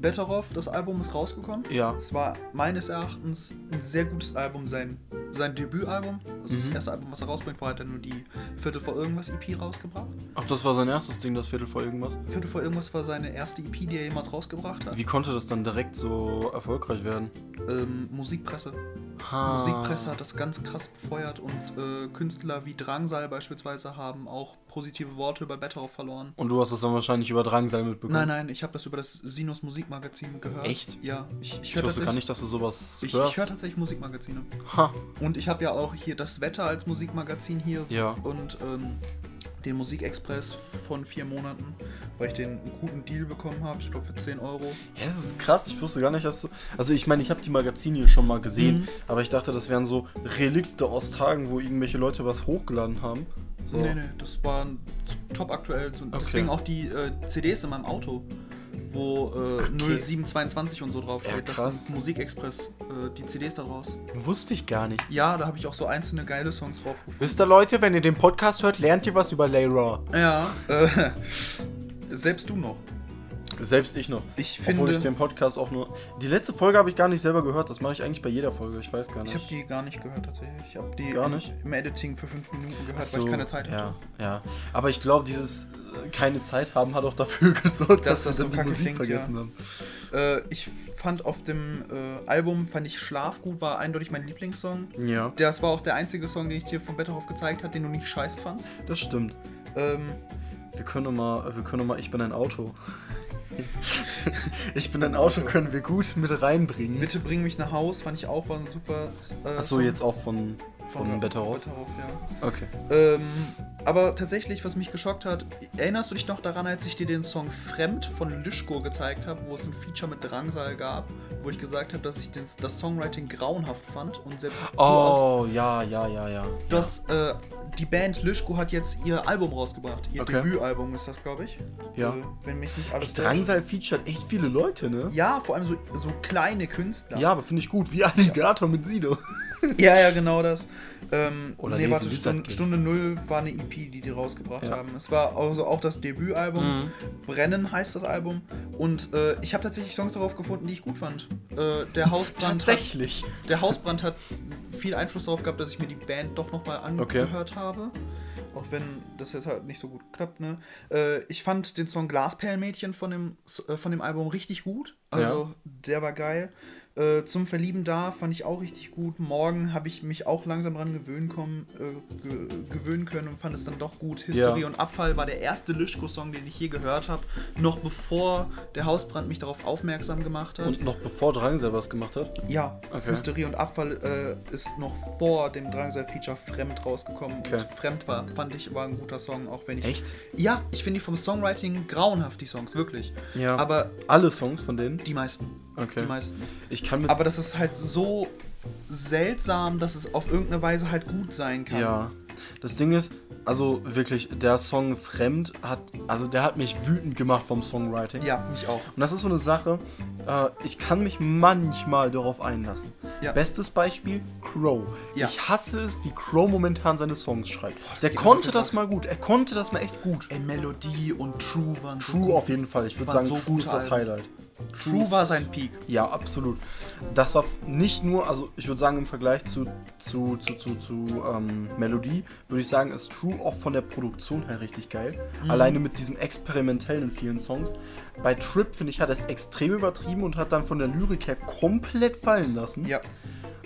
S2: Betteroff, das Album ist rausgekommen.
S1: Ja.
S2: Es war meines Erachtens ein sehr gutes Album, sein, sein Debütalbum. Also das
S1: Mhm.
S2: erste Album, was er rausbringt. Vorher hat er nur die Viertel vor irgendwas EP rausgebracht.
S1: Ach, das war sein erstes Ding, das Viertel vor irgendwas.
S2: Viertel vor irgendwas war seine erste EP, die er jemals rausgebracht hat.
S1: Wie konnte das dann direkt so erfolgreich werden?
S2: Ähm, Musikpresse.
S1: Ha.
S2: Musikpresse hat das ganz krass befeuert und äh, Künstler wie Drangsal beispielsweise haben auch positive Worte über Betteroff verloren.
S1: Und du hast das dann wahrscheinlich über Drangsal mitbekommen.
S2: Nein, nein, ich habe das über das Sinus Musikmagazin gehört.
S1: Echt?
S2: Ja, ich, ich
S1: Ich
S2: höre
S1: wusste gar nicht, dass du sowas
S2: ich,
S1: hörst.
S2: ich höre tatsächlich Musikmagazine.
S1: ha.
S2: Und ich habe ja auch hier das Wetter als Musikmagazin hier
S1: Ja.
S2: und ähm, den Musikexpress von vier Monaten, weil ich den guten Deal bekommen habe, ich glaube für 10 Euro.
S1: Ja, das ist krass. Ich wusste gar nicht, dass du. Also, ich meine, ich habe die Magazine hier schon mal gesehen,
S2: Mhm.
S1: aber ich dachte, das wären so Relikte aus Tagen, wo irgendwelche Leute was hochgeladen haben. So.
S2: Nee, nee, das war top aktuell. Deswegen auch die äh, CDs in meinem Auto, wo äh,
S1: Okay.
S2: 0722 und so draufsteht.
S1: Ja,
S2: das sind Musikexpress, äh, die CDs da draus.
S1: Wusste ich gar nicht.
S2: Ja, da habe ich auch so einzelne geile Songs drauf gefunden.
S1: Wisst ihr, Leute, wenn ihr den Podcast hört, lernt ihr was über Layra.
S2: Ja, äh, selbst du noch.
S1: Selbst ich noch.
S2: Ich
S1: Obwohl
S2: finde,
S1: ich den Podcast auch nur. Die letzte Folge habe ich gar nicht selber gehört. Das mache ich eigentlich bei jeder Folge. Ich weiß gar nicht.
S2: ich habe die gar nicht gehört tatsächlich. Ich habe die
S1: Gar nicht?
S2: im Editing für fünf Minuten gehört,
S1: Ach
S2: weil ich
S1: so,
S2: keine Zeit hatte.
S1: Ja, ja. Aber ich glaube, dieses äh, keine Zeit haben hat auch dafür gesorgt,
S2: Dass
S1: dass,
S2: das
S1: wir
S2: so
S1: die Musik
S2: klingt,
S1: vergessen
S2: ja.
S1: haben.
S2: Äh, ich fand auf dem äh, Album, fand ich Schlaf gut, war eindeutig mein Lieblingssong.
S1: Ja,
S2: Das war auch der einzige Song, den ich dir von Betterhoff gezeigt habe, den du nicht scheiße fandst.
S1: das stimmt.
S2: Ähm,
S1: Wir können mal, wir können mal, ich bin ein Auto. ich bin ein Auto, können wir gut mit reinbringen.
S2: Bitte bring mich nach Haus, fand ich auch, war ein super. Äh,
S1: Achso, jetzt auch von, von, Betterhoff.
S2: Betterhoff, ja.
S1: Okay.
S2: Ähm, aber tatsächlich, was mich geschockt hat, erinnerst du dich noch daran, als ich dir den Song Fremd von Lischko gezeigt habe, wo es ein Feature mit Drangsal gab, wo ich gesagt habe, dass ich das, das Songwriting grauenhaft fand und selbst.
S1: Oh, ja, ja, ja, ja.
S2: Das, äh, die Band Lischko hat jetzt ihr Album rausgebracht. Ihr
S1: Okay.
S2: Debütalbum ist das, glaube ich.
S1: Ja.
S2: Äh, wenn mich nicht alles
S1: Echt, Drangsal featuret echt viele Leute, ne?
S2: Ja, vor allem so, so kleine Künstler.
S1: Ja, aber finde ich gut. Wie Alligator mit Sido.
S2: Ja, ja, genau das. Ähm,
S1: Oder
S2: nee, warte, Stunde. Stunde Null war eine EP, die die rausgebracht
S1: Ja.
S2: haben. Es war also auch das Debütalbum.
S1: Mhm.
S2: Brennen heißt das Album. Und äh, ich habe tatsächlich Songs darauf gefunden, die ich gut fand. Äh, der Hausbrand
S1: Tatsächlich.
S2: Hat, der Hausbrand hat viel Einfluss darauf gehabt, dass ich mir die Band doch nochmal
S1: Okay.
S2: angehört habe. Auch wenn das jetzt halt nicht so gut klappt, ne? Äh, ich fand den Song Glasperlenmädchen von dem, äh, von dem Album richtig gut. Also, der war geil. Äh, zum Verlieben da fand ich auch richtig gut. Morgen habe ich mich auch langsam dran gewöhnen, kommen, äh, ge gewöhnen können und fand es dann doch gut. History
S1: Ja.
S2: und Abfall war der erste Lischko-Song, den ich je gehört habe. Noch bevor der Hausbrand mich darauf aufmerksam gemacht hat.
S1: Und noch bevor Drangsal was gemacht hat.
S2: ja,
S1: Okay.
S2: Hysterie und Abfall äh, ist noch vor dem Drangsal-Feature Fremd rausgekommen.
S1: Okay.
S2: Und Fremd war, fand ich, war ein guter Song, auch wenn ich.
S1: Echt?
S2: Ja, ich finde die vom Songwriting grauenhaft, die Songs, wirklich.
S1: Ja.
S2: Aber
S1: Alle Songs von denen?
S2: die meisten.
S1: Okay.
S2: Die meisten.
S1: Ich kann mit.
S2: Aber das ist halt so seltsam, dass es auf irgendeine Weise halt gut sein kann.
S1: Ja. Das Ding ist, also wirklich, der Song Fremd hat, also der hat mich wütend gemacht vom Songwriting.
S2: Ja, mich auch.
S1: Und das ist so eine Sache, äh, ich kann mich manchmal darauf einlassen.
S2: Ja.
S1: Bestes Beispiel, Crow.
S2: Ja.
S1: Ich hasse es, wie Crow momentan seine Songs schreibt. der
S2: geht mir
S1: konnte
S2: so
S1: das mal gut, er konnte das mal echt gut.
S2: Ey, Melodie und True waren so
S1: True
S2: gut.
S1: auf jeden Fall, ich würde sagen,
S2: so
S1: True ist das
S2: Alben. True war sein Peak.
S1: Ja, absolut. Das war nicht nur, also ich würde sagen, im Vergleich zu, zu, zu, zu, zu ähm, Melodie, würde ich sagen, ist True auch von der Produktion her richtig geil.
S2: Mhm.
S1: Alleine mit diesem experimentellen in vielen Songs. Bei Trip, finde ich, hat er es extrem übertrieben und hat dann von der Lyrik her komplett fallen lassen.
S2: Ja.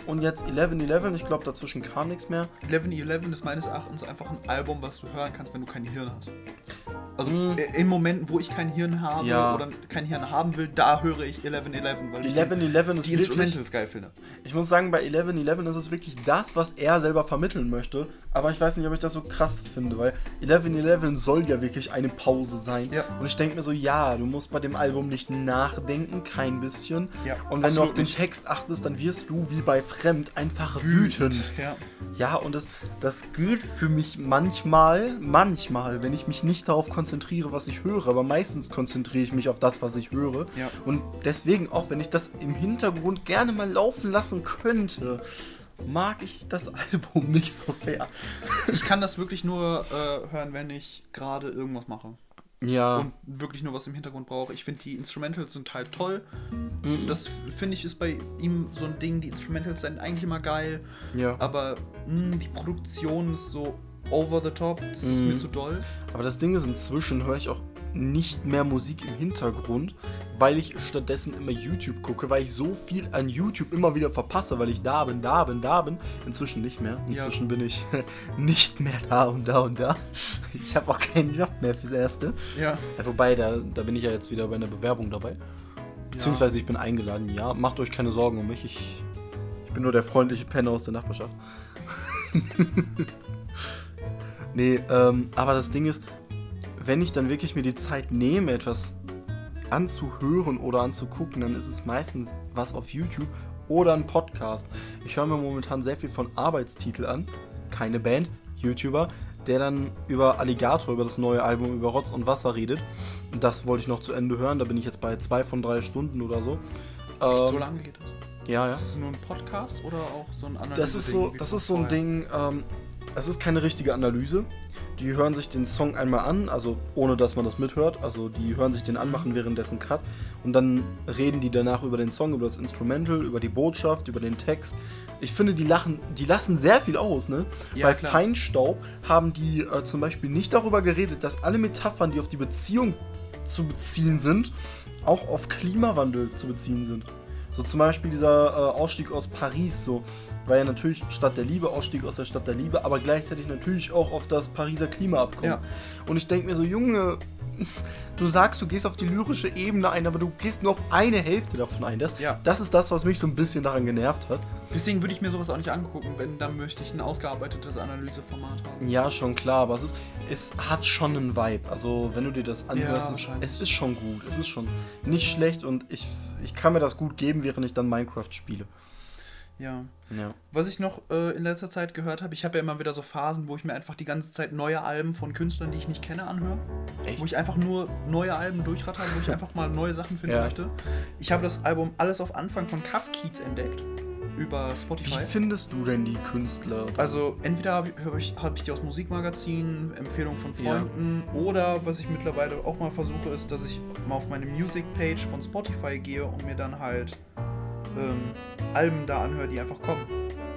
S1: Und jetzt 11-11, ich glaube, dazwischen kam nichts mehr.
S2: 11-11 ist meines Erachtens einfach ein Album, was du hören kannst, wenn du kein Hirn hast. Also
S1: Mm.
S2: äh, in Momenten, wo ich kein Hirn habe
S1: Ja.
S2: oder kein Hirn haben will, da höre ich 11-11, weil ich
S1: 11-11 ist
S2: die
S1: wirklich,
S2: Instrumentals geil finde.
S1: ich muss sagen, bei 11-11 ist es wirklich das, was er selber vermitteln möchte. Aber ich weiß nicht, ob ich das so krass finde, weil 11-11 soll ja wirklich eine Pause sein.
S2: Ja.
S1: Und ich denke mir so, ja, du musst bei dem Album nicht nachdenken, kein bisschen.
S2: Ja,
S1: Und wenn du auf den
S2: nicht.
S1: Text achtest, dann wirst du wie bei Fremd einfach wütend.
S2: Ja.
S1: Ja, und das, das geht für mich manchmal, manchmal, wenn ich mich nicht darauf konzentriere, was ich höre, aber meistens konzentriere ich mich auf das, was ich höre.
S2: Ja.
S1: Und deswegen, auch wenn ich das im Hintergrund gerne mal laufen lassen könnte, mag ich das Album nicht so sehr.
S2: Ich kann das wirklich nur äh, hören, wenn ich gerade irgendwas mache.
S1: Ja.
S2: und wirklich nur was im Hintergrund brauche. Ich finde, die Instrumentals sind halt toll.
S1: Mhm.
S2: Das finde ich ist bei ihm so ein Ding. Die Instrumentals sind eigentlich immer geil,
S1: ja.
S2: aber mh, die Produktion ist so over the top. Das ist
S1: Mhm.
S2: mir zu doll.
S1: Aber das Ding ist, inzwischen höre ich auch nicht mehr Musik im Hintergrund, weil ich stattdessen immer YouTube gucke, weil ich so viel an YouTube immer wieder verpasse, weil ich da bin, da bin, da bin. Inzwischen nicht mehr. Inzwischen bin ich nicht mehr da und da und da. Ich habe auch keinen Job mehr fürs Erste.
S2: Ja.
S1: Ja, wobei, da, da bin ich ja jetzt wieder bei einer Bewerbung dabei. Beziehungsweise ich bin eingeladen, ja. Macht euch keine Sorgen um mich. Ich, ich bin nur der freundliche Penner aus der Nachbarschaft. nee, ähm, aber das Ding ist, wenn ich dann wirklich mir die Zeit nehme, etwas anzuhören oder anzugucken, dann ist es meistens was auf YouTube oder ein Podcast. Ich höre mir momentan sehr viel von Arbeitstitel an, keine Band, YouTuber, der dann über Alligator, über das neue Album, über Rotz und Wasser redet. Das wollte ich noch zu Ende hören, da bin ich jetzt bei zwei von drei Stunden oder so.
S2: Echt, so
S1: Ähm,
S2: lange geht das?
S1: Ja, ja.
S2: Ist das nur ein Podcast oder auch so ein anderes
S1: Das ist so, das ist so ein Ding, ähm, es ist keine richtige Analyse. Die hören sich den Song einmal an, also ohne dass man das mithört. Also die hören sich den an, machen währenddessen Cut und dann reden die danach über den Song, über das Instrumental, über die Botschaft, über den Text. Ich finde, die lachen, die lassen sehr viel aus, ne?
S2: Ja,
S1: Bei
S2: klar.
S1: Feinstaub haben die äh, zum Beispiel nicht darüber geredet, dass alle Metaphern, die auf die Beziehung zu beziehen sind, auch auf Klimawandel zu beziehen sind. So zum Beispiel dieser äh, Ausstieg aus Paris, so war ja natürlich Stadt der Liebe, Ausstieg aus der Stadt der Liebe, aber gleichzeitig natürlich auch auf das Pariser Klimaabkommen.
S2: Ja.
S1: Und ich denke mir so, Junge, du sagst, du gehst auf die lyrische Ebene ein, aber du gehst nur auf eine Hälfte davon ein. Das,
S2: Ja.
S1: das ist das, was mich so ein bisschen daran genervt hat.
S2: Deswegen würde ich mir sowas auch nicht angucken. Wenn, dann möchte ich ein ausgearbeitetes Analyseformat haben.
S1: Ja, schon klar, aber es ist, es hat schon einen Vibe. Also, wenn du dir das anhörst, es,
S2: wahrscheinlich.
S1: es ist schon gut. Es ist schon nicht schlecht und ich, ich kann mir das gut geben, während ich dann Minecraft spiele.
S2: Ja.
S1: Ja.
S2: Was ich noch äh, in letzter Zeit gehört habe, ich habe ja immer wieder so Phasen, wo ich mir einfach die ganze Zeit neue Alben von Künstlern, die ich nicht kenne, anhöre.
S1: Echt?
S2: Wo ich einfach nur neue Alben durchratter, wo ich einfach mal neue Sachen finden
S1: Ja.
S2: möchte. Ich habe das Album Alles auf Anfang von Cuff Keats entdeckt. Über
S1: Wie
S2: Spotify.
S1: findest du denn die Künstler?
S2: Also entweder habe ich, hab ich, die aus Musikmagazinen, Empfehlungen von
S1: Ja.
S2: Freunden oder was ich mittlerweile auch mal versuche, ist, dass ich mal auf meine Music-Page von Spotify gehe und mir dann halt ähm, Alben da anhöre, die einfach kommen.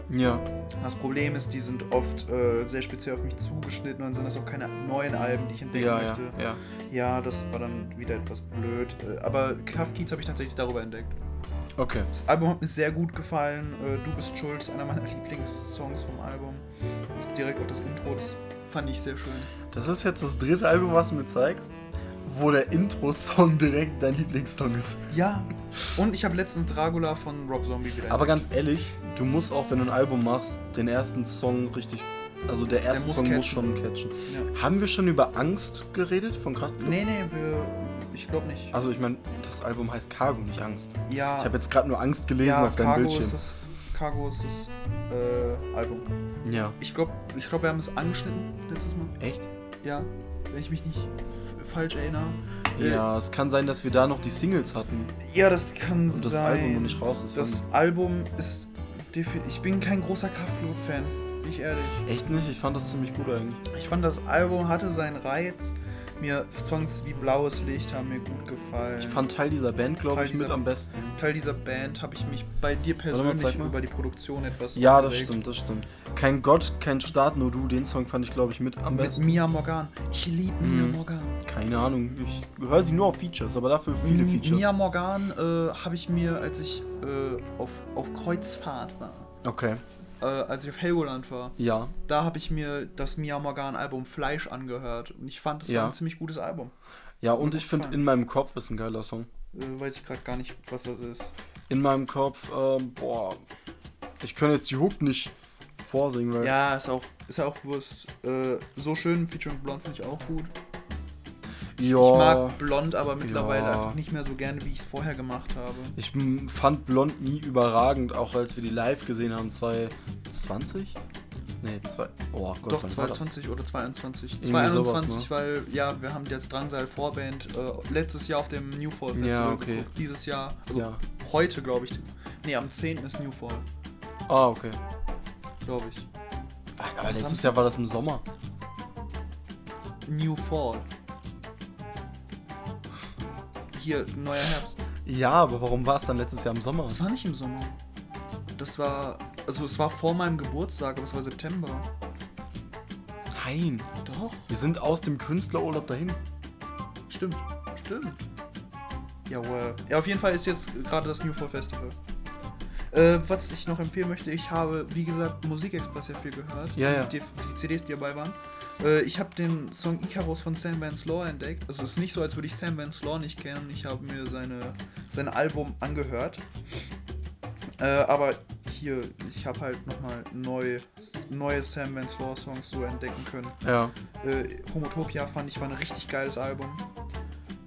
S1: ja.
S2: Das Problem ist, die sind oft äh, sehr speziell auf mich zugeschnitten und dann sind das auch keine neuen Alben, die ich entdecken
S1: Ja, ja,
S2: möchte.
S1: ja.
S2: Ja, das war dann wieder etwas blöd. Äh, Aber Cuff Keats habe ich tatsächlich darüber entdeckt.
S1: Okay.
S2: Das Album hat mir sehr gut gefallen. Äh, du bist schuld, einer meiner Lieblingssongs vom Album. Das ist direkt auch das Intro, das fand ich sehr schön.
S1: Das ist jetzt das dritte Album, was du mir zeigst, wo der Intro-Song direkt dein Lieblingssong ist.
S2: Ja. Und ich habe letztens Dracula von Rob Zombie wieder.
S1: Aber ganz ehrlich, du musst auch, wenn du ein Album machst, den ersten Song richtig. Also der erste
S2: muss
S1: Song muss
S2: catchen.
S1: schon catchen.
S2: Ja.
S1: Haben wir schon über Angst geredet von Kraftklub?
S2: Nee, nee, wir, ich glaube nicht.
S1: Also ich meine, das Album heißt Cargo, nicht Angst.
S2: ja,
S1: Ich habe jetzt gerade nur Angst gelesen
S2: ja,
S1: auf deinem
S2: Cargo
S1: Bildschirm.
S2: Ist das, Cargo ist das äh, Album.
S1: Ja.
S2: Ich glaube, ich glaub, wir haben es angeschnitten letztes Mal.
S1: Echt?
S2: Ja, wenn ich mich nicht falsch erinnere. Äh,
S1: Ja, es kann sein, dass wir da noch die Singles hatten
S2: Ja, das kann
S1: und
S2: sein.
S1: das Album noch nicht raus ist.
S2: Das Album ist definitiv. Ich bin kein großer Kraftklub-Fan, bin ich ehrlich.
S1: Echt nicht? Ich fand das ziemlich gut eigentlich.
S2: Ich fand, das Album hatte seinen Reiz. Mir Songs wie Blaues Licht haben mir gut gefallen.
S1: Ich fand Teil dieser Band, glaube ich, mit
S2: dieser-
S1: am besten.
S2: Teil dieser Band habe ich mich bei dir persönlich
S1: mal.
S2: über die Produktion etwas
S1: Ja, das
S2: aufgeregt.
S1: stimmt, das stimmt. Kein Gott, kein Staat, nur du. Den Song fand ich, glaube ich, mit am
S2: Mit
S1: besten.
S2: Mia Morgan. Ich liebe Mia
S1: Mhm.
S2: Morgan.
S1: Keine Ahnung. Ich höre sie nur auf Features, aber dafür viele Features.
S2: Mia Morgan äh, habe ich mir, als ich äh, auf, auf Kreuzfahrt war,
S1: Okay.
S2: Äh, als ich auf Helgoland war,
S1: Ja.
S2: da habe ich mir das Mia Morgan Album Fleisch angehört und ich fand, es
S1: Ja.
S2: war ein ziemlich gutes Album.
S1: Ja, und
S2: Mir
S1: ich finde, in meinem Kopf ist ein geiler Song.
S2: Äh, weiß ich gerade gar nicht, was das ist.
S1: In meinem Kopf, ähm, boah. Ich könnte jetzt die Hook nicht vorsingen, weil.
S2: Ja, ist auch, ist ja auch Wurst. Äh, so schön, Featuring Blond finde ich auch gut.
S1: Ja.
S2: Ich mag Blond aber mittlerweile
S1: Ja.
S2: einfach nicht mehr so gerne, wie ich es vorher gemacht habe.
S1: Ich fand Blond nie überragend, auch als wir die live gesehen haben, 2020? Nee, zwei. Oh Gott,
S2: Doch,
S1: wann war das?
S2: 2020 oder 22.
S1: Irgendwie
S2: 2021,
S1: sowas, ne?
S2: weil, ja, wir haben die als Drangsal Vorband äh, letztes Jahr auf dem New Fall Festival
S1: Ja, okay.
S2: geguckt. Dieses Jahr, also
S1: Ja.
S2: heute glaube ich. Nee, am 10. ist New Fall,
S1: Ah, okay.
S2: glaube ich.
S1: Aber letztes Jahr war das im Sommer.
S2: New Fall. Hier, neuer Herbst.
S1: Ja, aber warum war es dann letztes Jahr im Sommer?
S2: Das war nicht im Sommer. Das war, also es war vor meinem Geburtstag, aber es war September.
S1: Nein.
S2: Doch,
S1: Wir sind aus dem Künstlerurlaub dahin.
S2: stimmt, stimmt. Jawohl. Ja, auf jeden Fall ist jetzt gerade das New Fall Festival. Äh, was ich noch empfehlen möchte, ich habe, wie gesagt, Musikexpress ja viel gehört.
S1: Ja, ja.
S2: Die, die CDs, die dabei waren. Äh, ich habe den Song Icarus von Sam Vance Law entdeckt. Also es ist nicht so, als würde ich Sam Vance Law nicht kennen. Ich habe mir seine, sein Album angehört. Äh, aber hier, ich habe halt nochmal neu, neue Sam Vance Law Songs so entdecken können.
S1: Ja.
S2: Äh, Homotopia fand ich war ein richtig geiles Album.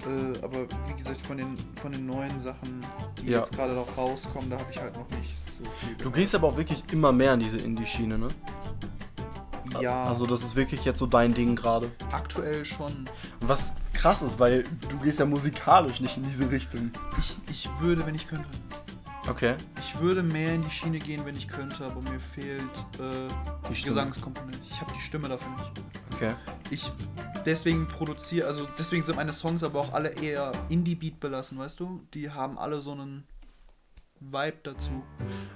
S2: Äh, aber wie gesagt, von den, von den neuen Sachen, die
S1: Ja.
S2: jetzt gerade noch rauskommen, da habe ich halt noch nicht so viel.
S1: Du gehst aber auch wirklich immer mehr in diese Indie-Schiene, ne?
S2: ja,
S1: Also das ist wirklich jetzt so dein Ding gerade.
S2: aktuell schon.
S1: Was krass ist, weil du gehst ja musikalisch nicht in diese Richtung.
S2: Ich, ich würde, wenn ich könnte.
S1: Okay.
S2: Ich würde mehr in die Schiene gehen, wenn ich könnte, aber mir fehlt äh,
S1: Die.
S2: Gesangskomponente. Ich habe die Stimme dafür nicht.
S1: Okay.
S2: Ich deswegen produziere, also deswegen sind meine Songs aber auch alle eher Indie-Beat belassen, weißt du? Die haben alle so einen Vibe dazu.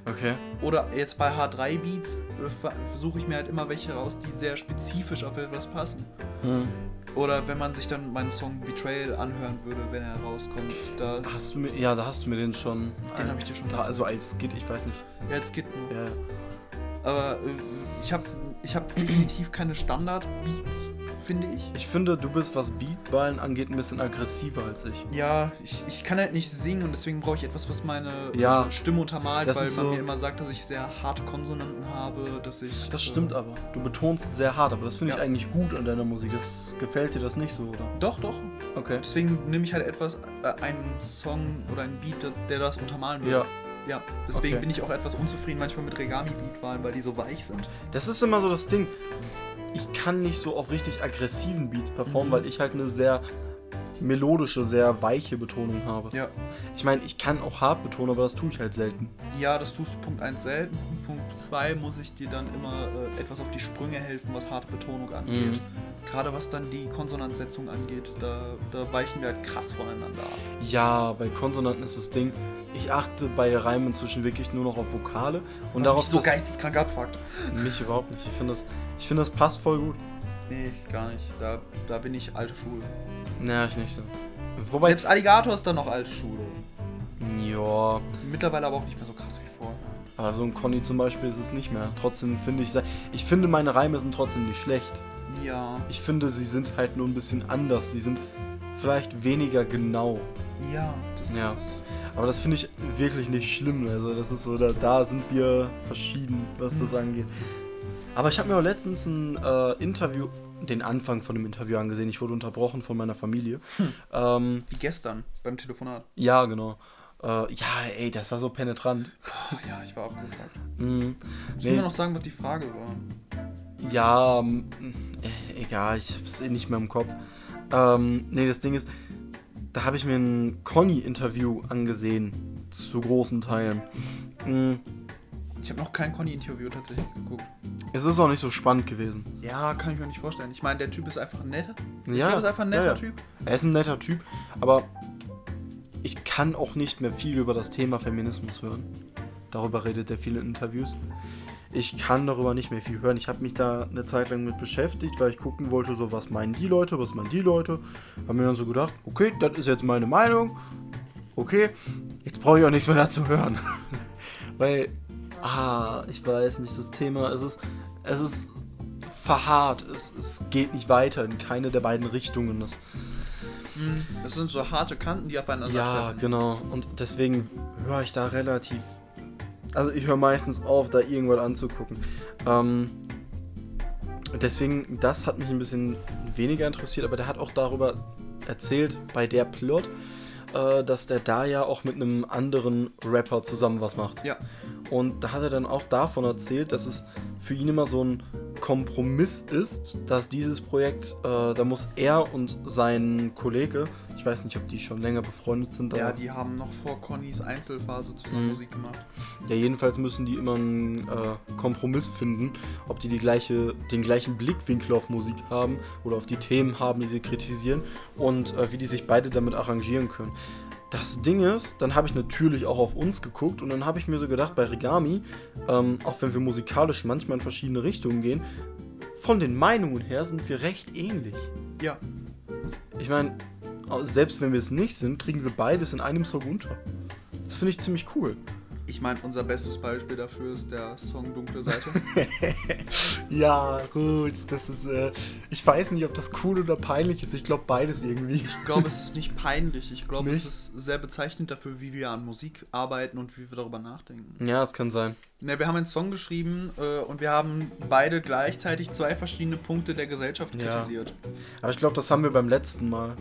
S1: Okay.
S2: Oder jetzt bei H3-Beats äh, suche ich mir halt immer welche raus, die sehr spezifisch auf etwas passen.
S1: Hm.
S2: Oder wenn man sich dann meinen Song Betrayal anhören würde, wenn er rauskommt, da.
S1: Hast du mir, ja, da hast du mir den schon.
S2: Den hab ich dir schon
S1: da. Also als Skit, ich weiß nicht.
S2: Ja, jetzt geht nur.
S1: Ja.
S2: Aber äh, ich habe ich hab definitiv keine Standard-Beats, finde ich.
S1: Ich finde, du bist, was Beatballen angeht, ein bisschen aggressiver als ich.
S2: Ja, ich, ich kann halt nicht singen und deswegen brauche ich etwas, was meine
S1: Ja,
S2: äh, Stimme untermalt, weil man
S1: so-
S2: mir immer sagt, dass ich sehr harte Konsonanten habe, dass ich.
S1: Das
S2: äh,
S1: stimmt aber. Du betonst sehr hart, aber das finde ich
S2: Ja.
S1: eigentlich gut an deiner Musik. Das gefällt dir das nicht so, oder?
S2: Doch, doch.
S1: Okay.
S2: Deswegen nehme ich halt etwas, äh, einen Song oder einen Beat, der, das untermalen würde.
S1: Ja.
S2: Ja, deswegen
S1: Okay.
S2: bin ich auch etwas unzufrieden manchmal mit Regami-Beat-Wahlen, weil die so weich sind.
S1: Das ist immer so das Ding. Ich kann nicht so auf richtig aggressiven Beats performen,
S2: Mhm.
S1: weil ich halt eine sehr melodische, sehr weiche Betonung habe.
S2: Ja.
S1: Ich meine, ich kann auch hart betonen, aber das tue ich halt selten.
S2: Ja, das tust du Punkt 1 selten. Punkt 2 muss ich dir dann immer äh, etwas auf die Sprünge helfen, was harte Betonung angeht.
S1: Mhm.
S2: Gerade was dann die Konsonantsetzung angeht, da, da weichen wir halt krass voneinander ab.
S1: Ja, bei Konsonanten ist das Ding, ich achte bei Reimen inzwischen wirklich nur noch auf Vokale und
S2: Was
S1: darauf
S2: mich so geisteskrank abfuckt.
S1: mich überhaupt nicht. Ich finde das, ich finde das passt voll gut.
S2: Nee, gar nicht. Da, da bin ich alte Schule.
S1: Naja, ich nicht so. Wobei,
S2: Selbst Alligator ist dann noch alte Schule.
S1: Ja,
S2: Mittlerweile aber auch nicht mehr so krass wie vorher.
S1: aber so ein Conny zum Beispiel ist es nicht mehr. Trotzdem finde ich, ich finde meine Reime sind trotzdem nicht schlecht.
S2: Ja.
S1: Ich finde, sie sind halt nur ein bisschen anders. Sie sind vielleicht weniger genau.
S2: Ja, das
S1: Ja.
S2: ist.
S1: Aber das finde ich wirklich nicht schlimm. Also das ist so, da, da sind wir verschieden, was das angeht. Aber ich habe mir auch letztens ein äh, Interview, den Anfang von dem Interview angesehen. Ich wurde unterbrochen von meiner Familie. Ähm,
S2: Wie gestern beim Telefonat.
S1: ja, genau. Äh, ja, ey, das war so penetrant.
S2: Oh, ja, ich war abgefuckt.
S1: Mhm.
S2: Muss
S1: Nee,
S2: mir noch sagen, was die Frage war.
S1: ja, äh, egal, ich hab's eh nicht mehr im Kopf. Ähm, nee, das Ding ist, da habe ich mir ein Conny-Interview angesehen. Zu großen Teilen. Mhm.
S2: Ich habe noch kein Conny-Interview tatsächlich geguckt.
S1: Es ist auch nicht so spannend gewesen.
S2: Ja, kann ich mir nicht vorstellen. Ich meine, der Typ ist einfach ein netter. Ich
S1: Ja,
S2: glaube, ist einfach ein netter
S1: ja, ja.
S2: Typ.
S1: Er ist ein netter Typ, aber ich kann auch nicht mehr viel über das Thema Feminismus hören. Darüber redet er viele Interviews. Ich kann darüber nicht mehr viel hören. Ich habe mich da eine Zeit lang mit beschäftigt, weil ich gucken wollte, so was meinen die Leute, was meinen die Leute. Habe mir dann so gedacht, okay, das ist jetzt meine Meinung. Okay, jetzt brauche ich auch nichts mehr dazu hören. weil, ah, ich weiß nicht, das Thema, es ist, es ist verharrt. Es, es geht nicht weiter in keine der beiden Richtungen. Das,
S2: Hm, Das sind so harte Kanten, die aufeinander
S1: ja,
S2: treffen.
S1: genau. Und deswegen höre ich da relativ. Also ich höre meistens auf, da irgendwas anzugucken. Ähm, deswegen, das hat mich ein bisschen weniger interessiert, aber der hat auch darüber erzählt, bei der Plot, äh, dass der da ja auch mit einem anderen Rapper zusammen was macht.
S2: Ja.
S1: Und da hat er dann auch davon erzählt, dass es für ihn immer so ein Kompromiss ist, dass dieses Projekt, äh, da muss er und sein Kollege, ich weiß nicht, ob die schon länger befreundet sind,
S2: Ja, die haben noch vor Connys Einzelphase zusammen
S1: Mhm.
S2: Musik gemacht.
S1: ja, jedenfalls müssen die immer einen äh, Kompromiss finden, ob die, die gleiche, den gleichen Blickwinkel auf Musik haben oder auf die Themen haben, die sie kritisieren und äh, wie die sich beide damit arrangieren können. Das Ding ist, dann habe ich natürlich auch auf uns geguckt und dann habe ich mir so gedacht, bei Regami, ähm, auch wenn wir musikalisch manchmal in verschiedene Richtungen gehen, von den Meinungen her sind wir recht ähnlich.
S2: Ja.
S1: Ich meine, selbst wenn wir es nicht sind, kriegen wir beides in einem Song unter. Das finde ich ziemlich cool.
S2: Ich meine, unser bestes Beispiel dafür ist der Song Dunkle Seite.
S1: Ja, gut, das ist, äh, ich weiß nicht, ob das cool oder peinlich ist. Ich glaube beides irgendwie.
S2: Ich glaube, es ist nicht peinlich. Ich glaube, es ist sehr bezeichnend dafür, wie wir an Musik arbeiten und wie wir darüber nachdenken.
S1: Ja, es kann sein.
S2: Ne, wir haben einen Song geschrieben äh, und wir haben beide gleichzeitig zwei verschiedene Punkte der Gesellschaft
S1: Ja.
S2: kritisiert.
S1: Aber ich glaube, das haben wir beim letzten Mal.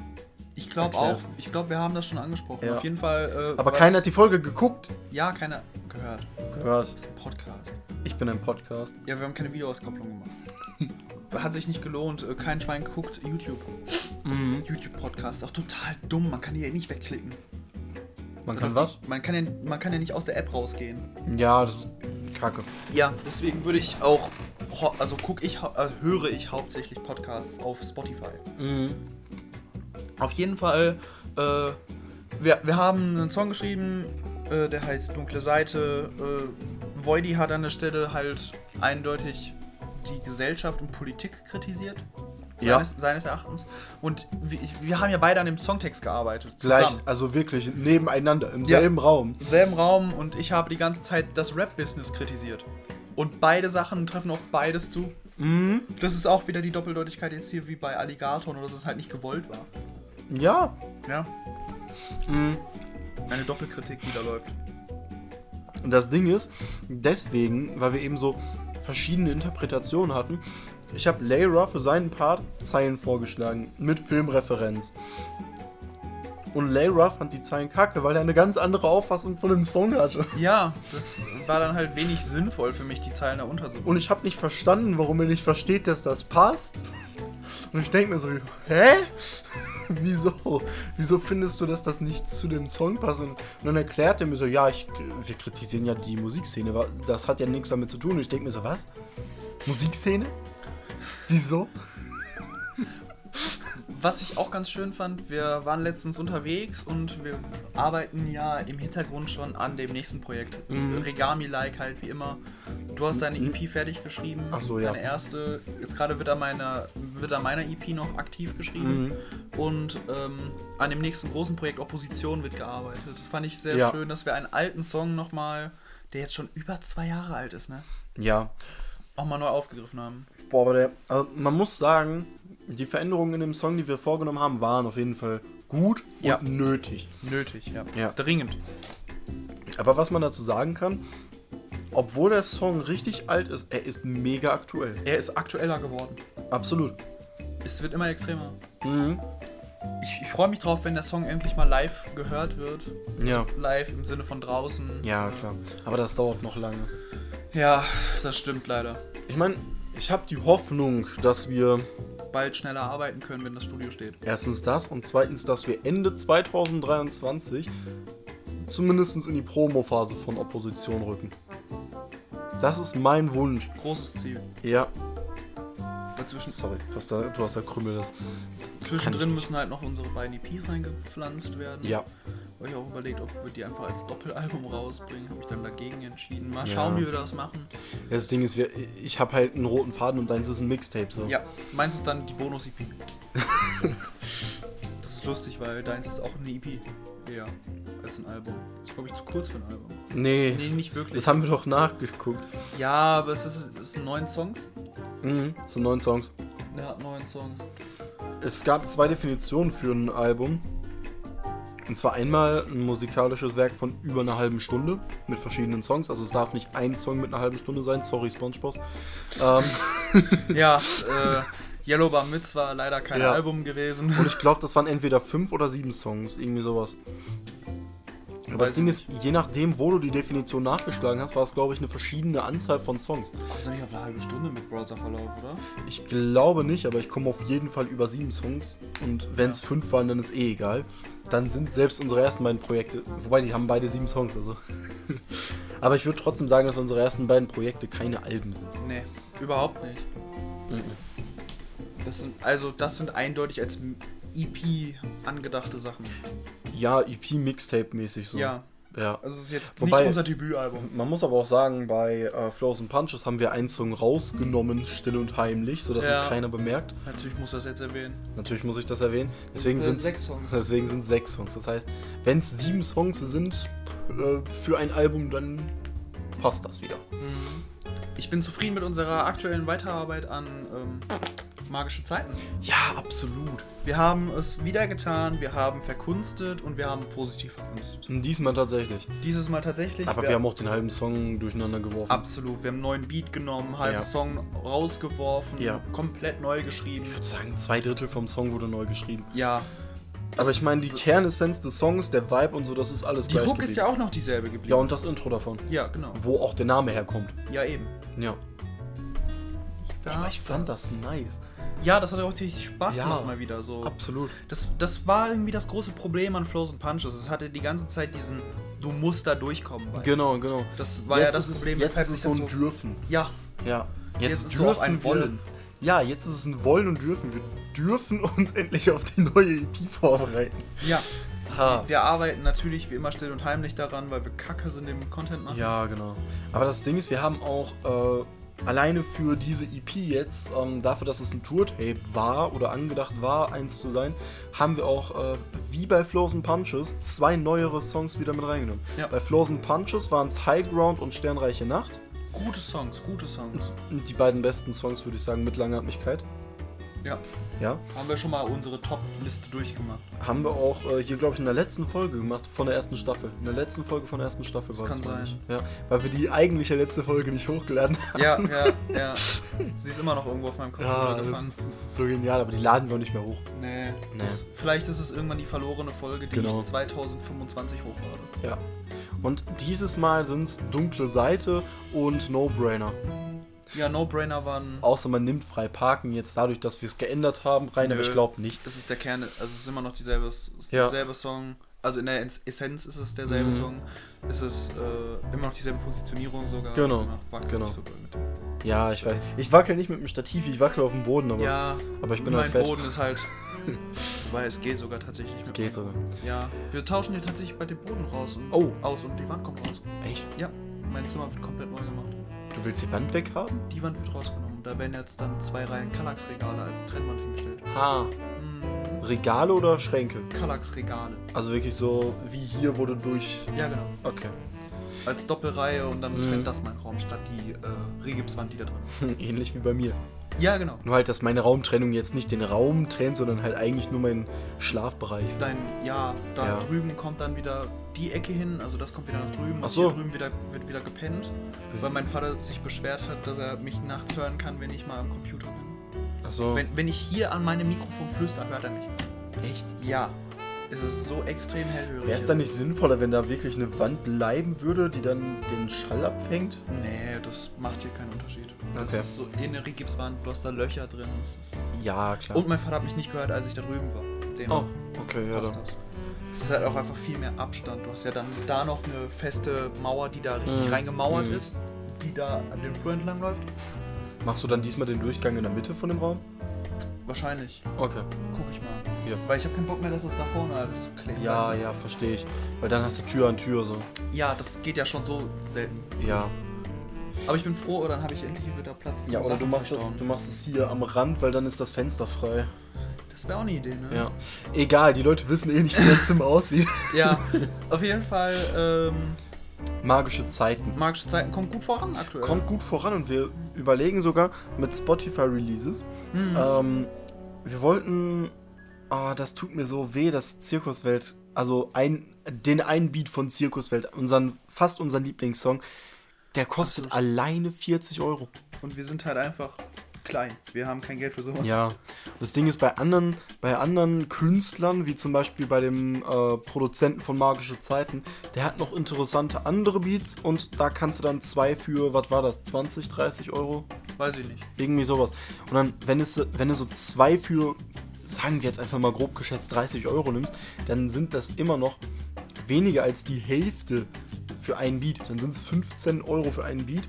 S2: Ich glaube auch. Ich glaube, wir haben das schon angesprochen.
S1: Ja.
S2: Auf jeden Fall. Äh,
S1: Aber keiner hat die Folge geguckt.
S2: Ja, keiner gehört.
S1: Gehört.
S2: Das ist ein Podcast.
S1: Ich bin ein Podcast.
S2: Ja, wir haben keine Videoauskopplung gemacht. Hat sich nicht gelohnt. Äh, Kein Schwein guckt YouTube.
S1: Mhm.
S2: YouTube-Podcast. Auch total dumm. Man kann die ja nicht wegklicken.
S1: Man kann was?
S2: Man kann, ja, man kann ja nicht aus der App rausgehen.
S1: Ja, das ist kacke.
S2: Ja, deswegen würde ich auch. Also guck ich, äh, höre ich hauptsächlich Podcasts auf Spotify.
S1: Mhm.
S2: Auf jeden Fall, äh, wir, wir haben einen Song geschrieben, äh, der heißt Dunkle Seite. Äh, Voidy hat an der Stelle halt eindeutig die Gesellschaft und Politik kritisiert.
S1: Ja.
S2: Seines, seines Erachtens. Und wir, wir haben ja beide an dem Songtext gearbeitet.
S1: Gleich,
S2: Zusammen.
S1: also wirklich nebeneinander, im
S2: Ja.
S1: selben Raum.
S2: Im selben Raum und ich habe die ganze Zeit das Rap-Business kritisiert. Und beide Sachen treffen auf beides zu.
S1: Mhm.
S2: Das ist auch wieder die Doppeldeutigkeit jetzt hier wie bei Alligator, nur dass es halt nicht gewollt war.
S1: Ja.
S2: Ja.
S1: Mhm.
S2: Eine Doppelkritik, die da läuft.
S1: Und das Ding ist, deswegen, weil wir eben so verschiedene Interpretationen hatten, ich habe Layra für seinen Part Zeilen vorgeschlagen, mit Filmreferenz. Und Layra fand die Zeilen kacke, weil er eine ganz andere Auffassung von dem Song hatte.
S2: Ja, das war dann halt wenig sinnvoll für mich, die Zeilen da unterzubringen.
S1: Und ich habe nicht verstanden, warum er nicht versteht, dass das passt. Und ich denke mir so, hä? Wieso? Wieso findest du, dass das nicht zu dem Song passt? Und, dann erklärt er mir so, ja, ich, wir kritisieren ja die Musikszene, das hat ja nichts damit zu tun. Und ich denke mir so, was? Musikszene? Wieso?
S2: Was ich auch ganz schön fand, wir waren letztens unterwegs und wir arbeiten ja im Hintergrund schon an dem nächsten Projekt.
S1: Mhm.
S2: Regami-like halt wie immer. Du hast deine EP fertig geschrieben.
S1: Ach so, ja.
S2: Deine erste. Jetzt gerade wird an meiner, wird an meiner EP noch aktiv geschrieben.
S1: Mhm.
S2: Und ähm, an dem nächsten großen Projekt Opposition wird gearbeitet. Das fand ich sehr
S1: Ja.
S2: schön, dass wir einen alten Song nochmal, der jetzt schon über zwei Jahre alt ist, ne?
S1: Ja.
S2: Auch mal neu aufgegriffen haben.
S1: Boah, aber der, also man muss sagen, die Veränderungen in dem Song, die wir vorgenommen haben, waren auf jeden Fall gut
S2: Ja.
S1: und nötig.
S2: Nötig, ja.
S1: Ja.
S2: Dringend.
S1: Aber was man dazu sagen kann, obwohl der Song richtig alt ist, er ist mega aktuell.
S2: Er ist aktueller geworden.
S1: Absolut.
S2: Es wird immer extremer.
S1: Mhm.
S2: Ich, ich freue mich drauf, wenn der Song endlich mal live gehört wird.
S1: Ja.
S2: Live im Sinne von draußen.
S1: Ja, klar. Aber das dauert noch lange.
S2: Ja, das stimmt leider.
S1: Ich meine, ich habe die Hoffnung, dass wir
S2: Bald schneller arbeiten können, wenn das Studio steht.
S1: erstens das und zweitens, dass wir Ende 2023 zumindest in die Promo-Phase von Opposition rücken. Das ist mein Wunsch.
S2: Großes Ziel.
S1: Ja.
S2: Dazwischen,
S1: Sorry, du hast da, du hast da Krümmel. Das.
S2: zwischendrin müssen halt noch unsere beiden EPs reingepflanzt werden.
S1: Ja.
S2: Habe ich auch überlegt, ob wir die einfach als Doppelalbum rausbringen. Habe ich dann dagegen entschieden. Mal
S1: Ja.
S2: schauen, wie wir das machen.
S1: Das Ding ist, wir, ich habe halt einen roten Faden und deins ist ein Mixtape. So.
S2: Ja, meins ist dann die Bonus-EP. das ist lustig, weil deins ist auch eine EP. eher als ein Album. Das ist, glaube ich, zu kurz für ein Album.
S1: Nee,
S2: Nee, nicht wirklich.
S1: das haben wir doch nachgeguckt.
S2: ja, aber es, ist, es sind neun Songs.
S1: Mhm, das sind neun Songs.
S2: Er hat neun Songs.
S1: Es gab zwei Definitionen für ein Album. Und zwar einmal ein musikalisches Werk von über einer halben Stunde mit verschiedenen Songs. Also es darf nicht ein Song mit einer halben Stunde sein. Sorry, SpongeBob. Ähm,
S2: Ja, äh, Yellow Bar Mitz war leider kein
S1: Ja.
S2: Album gewesen.
S1: und ich glaube, das waren entweder fünf oder sieben Songs. Irgendwie sowas. Aber das
S2: Weiß
S1: Ding
S2: ich
S1: ist, je nachdem, wo du die Definition nachgeschlagen hast, war es, glaube ich, eine verschiedene Anzahl von Songs.
S2: Kommst du nicht auf eine halbe Stunde mit Browserverlauf, oder?
S1: Ich glaube nicht, aber ich komme auf jeden Fall über sieben Songs. Und wenn es
S2: Ja.
S1: fünf waren, dann ist eh egal. Dann sind selbst unsere ersten beiden Projekte, wobei die haben beide sieben Songs, also. aber ich würde trotzdem sagen, dass unsere ersten beiden Projekte keine Alben sind.
S2: Nee, überhaupt nicht.
S1: Mhm.
S2: Das sind, also, das sind eindeutig als EP angedachte Sachen.
S1: Ja, EP-Mixtape-mäßig so.
S2: Ja,
S1: ja.
S2: also es ist jetzt
S1: Wobei-
S2: nicht unser Debütalbum.
S1: Man muss aber auch sagen, bei äh, Flows and Punches haben wir einen Song rausgenommen, still und heimlich, sodass
S2: Ja.
S1: es keiner bemerkt.
S2: Natürlich muss das jetzt erwähnen.
S1: Natürlich muss ich das erwähnen. Deswegen
S2: Das
S1: sind
S2: sechs Songs.
S1: Deswegen sind sechs Songs. Das heißt, wenn es sieben Songs sind äh, für ein Album, dann passt das wieder.
S2: Mhm. Ich bin zufrieden mit unserer aktuellen Weiterarbeit an ähm, Magische Zeiten.
S1: Ja, absolut.
S2: Wir haben es wieder getan, wir haben verkunstet und wir haben positiv verkunstet.
S1: Und diesmal tatsächlich.
S2: Dieses Mal tatsächlich.
S1: Aber wir haben auch den halben Song durcheinander geworfen.
S2: Absolut, wir haben einen neuen Beat genommen, halben
S1: Ja.
S2: Song rausgeworfen,
S1: Ja.
S2: komplett neu geschrieben.
S1: Ich würde sagen, zwei Drittel vom Song wurde neu geschrieben.
S2: Ja.
S1: Aber ich meine, die Kernessenz des Songs, der Vibe und so, das ist alles
S2: Die
S1: gleich
S2: Hook
S1: geblieben.
S2: ist ja auch noch dieselbe geblieben.
S1: Ja, und das Intro davon.
S2: Ja, genau.
S1: Wo auch der Name herkommt.
S2: Ja, eben.
S1: Ja.
S2: Da
S1: Aber ich fand das nice.
S2: Ja, das hat auch richtig Spaß
S1: Ja.
S2: gemacht mal wieder so.
S1: Absolut.
S2: Das, das war irgendwie das große Problem an Flows and Punches. Es hatte die ganze Zeit diesen, du musst da durchkommen.
S1: Genau, genau.
S2: Das war ja das
S1: ist
S2: Problem,
S1: Es, jetzt
S2: weshalb
S1: ist es so ein Dürfen.
S2: Ja,
S1: Ja.
S2: jetzt, ist es so ein
S1: wir-
S2: Wollen.
S1: Ja, jetzt ist es ein Wollen und Dürfen. Wir dürfen uns endlich auf die neue EP vorbereiten.
S2: Ja,
S1: Ha.
S2: wir arbeiten natürlich wie immer still und heimlich daran, weil wir kacke sind im Content machen.
S1: Ja, genau. Aber das Ding ist, wir haben auch äh, alleine für diese EP jetzt, ähm, dafür, dass es ein Tour-Tape war oder angedacht war, eins zu sein, haben wir auch, äh, wie bei Flows and Punches, zwei neuere Songs wieder mit reingenommen.
S2: Ja.
S1: Bei Flows and Punches waren es High Ground und Sternreiche Nacht.
S2: Gute Songs, gute Songs.
S1: Die beiden besten Songs, würde ich sagen, mit Langatmigkeit.
S2: Ja,
S1: Ja.
S2: haben wir schon mal unsere Top-Liste durchgemacht.
S1: Haben wir auch äh, hier, glaube ich, in der letzten Folge gemacht, von der ersten Staffel. In der letzten Folge von der ersten Staffel
S2: Das
S1: war
S2: kann
S1: das, meine
S2: sein.
S1: Ja, weil wir die eigentliche letzte Folge nicht hochgeladen haben.
S2: Ja, ja, ja. Sie ist immer noch irgendwo auf meinem Computer
S1: Ja, das ist, das ist so genial, aber die laden wir auch nicht mehr hoch.
S2: Nee.
S1: Nee.
S2: Das, vielleicht ist es irgendwann die verlorene Folge, die
S1: Genau.
S2: ich 2025 hochlade.
S1: Ja. Und dieses Mal sind es Dunkle Seite und No-Brainer.
S2: Ja, No-Brainer waren.
S1: Außer man nimmt frei Parken jetzt dadurch, dass wir es geändert haben, rein, aber
S2: Nö.
S1: ich glaube nicht.
S2: Es ist der Kern, also es ist immer noch dieselbe, es ist
S1: Ja.
S2: derselbe Song. Also in der Ess- Essenz ist es derselbe
S1: Mhm.
S2: Song. Es ist äh, immer noch dieselbe Positionierung sogar.
S1: Genau, genau.
S2: ich sogar mit dem.
S1: Ja, ich weiß. Ich wackel nicht mit dem Stativ, ich wackel auf dem Boden, aber,
S2: Ja,
S1: aber ich bin
S2: mein
S1: halt fett.
S2: Boden ist halt Weil es geht sogar tatsächlich.
S1: Es geht sogar.
S2: Ja, wir tauschen hier tatsächlich bei den Boden raus und
S1: Oh.
S2: aus und die Wand kommt raus.
S1: Echt?
S2: Ja, mein Zimmer wird komplett neu gemacht.
S1: Du willst die Wand weghaben?
S2: Die Wand wird rausgenommen. Da werden jetzt dann zwei Reihen Kallax-Regale als Trennwand hingestellt.
S1: Ha.
S2: Hm,
S1: Regale oder Schränke?
S2: Kallax-Regale.
S1: Also wirklich so wie hier wurde durch.
S2: Ja, genau.
S1: Okay.
S2: Als Doppelreihe und dann
S1: Mhm.
S2: trennt das mein Raum statt die äh, Regipswand, die da drin ist.
S1: Ähnlich wie bei mir.
S2: Ja, genau.
S1: Nur halt, dass meine Raumtrennung jetzt nicht den Raum trennt, sondern halt eigentlich nur meinen Schlafbereich.
S2: Dein, ja, da
S1: Ja.
S2: drüben kommt dann wieder die Ecke hin, also das kommt wieder nach drüben.
S1: Ach
S2: und
S1: so.
S2: Hier drüben wieder, wird wieder gepennt, weil mein Vater sich beschwert hat, dass er mich nachts hören kann, wenn ich mal am Computer bin.
S1: Achso.
S2: Wenn, wenn ich hier an meinem Mikrofon flüster, hört er mich.
S1: Echt?
S2: Ja. Es ist so extrem hellhörig.
S1: Wäre es dann nicht sinnvoller, wenn da wirklich eine Wand bleiben würde, die dann den Schall abfängt?
S2: Nee, das macht hier keinen Unterschied. Das
S1: Okay.
S2: ist so eine Rigipswand, du hast da Löcher drin. Das ist
S1: Ja, klar.
S2: Und mein Vater hat mich nicht gehört, als ich da drüben war. Dem
S1: oh, okay, ja. Dann.
S2: das. Es ist halt auch einfach viel mehr Abstand. Du hast ja dann da noch eine feste Mauer, die da richtig
S1: Mhm.
S2: reingemauert
S1: Mhm.
S2: ist, die da an dem Flur entlang läuft.
S1: Machst du dann diesmal den Durchgang in der Mitte von dem Raum?
S2: Wahrscheinlich.
S1: Okay.
S2: Guck ich mal.
S1: Ja.
S2: Weil ich habe keinen Bock mehr, dass das da vorne alles so klebt.
S1: Ja,
S2: weißt du?
S1: ja, verstehe ich. Weil dann hast du Tür an Tür so.
S2: Ja, das geht ja schon so selten.
S1: Ja.
S2: Aber ich bin froh, dann habe ich endlich wieder Platz.
S1: Ja, oder du machst, das, du machst es hier am Rand, weil dann ist das Fenster frei.
S2: Das wäre auch eine Idee, ne?
S1: Ja. Egal, die Leute wissen eh nicht, wie dein Zimmer aussieht.
S2: Ja, auf jeden Fall, ähm,
S1: Magische Zeiten.
S2: magische Zeiten kommt gut voran aktuell.
S1: Kommt gut voran und wir überlegen sogar mit Spotify-Releases.
S2: Hm.
S1: Ähm, wir wollten. Ah, das tut mir so weh, dass Zirkuswelt, also ein, den einen Beat von Zirkuswelt, unseren, fast unseren Lieblingssong, der kostet
S2: so.
S1: alleine 40 Euro.
S2: Und wir sind halt einfach klein. Wir haben kein Geld für sowas.
S1: Ja, das Ding ist bei anderen, bei anderen Künstlern, wie zum Beispiel bei dem äh, Produzenten von Magische Zeiten, der hat noch interessante andere Beats und da kannst du dann zwei für, was war das, 20, 30 Euro?
S2: Weiß ich nicht.
S1: Irgendwie sowas. Und dann, wenn, es, wenn du so zwei für, sagen wir jetzt einfach mal grob geschätzt, 30 Euro nimmst, dann sind das immer noch weniger als die Hälfte für einen Beat. Dann sind es 15 Euro für einen Beat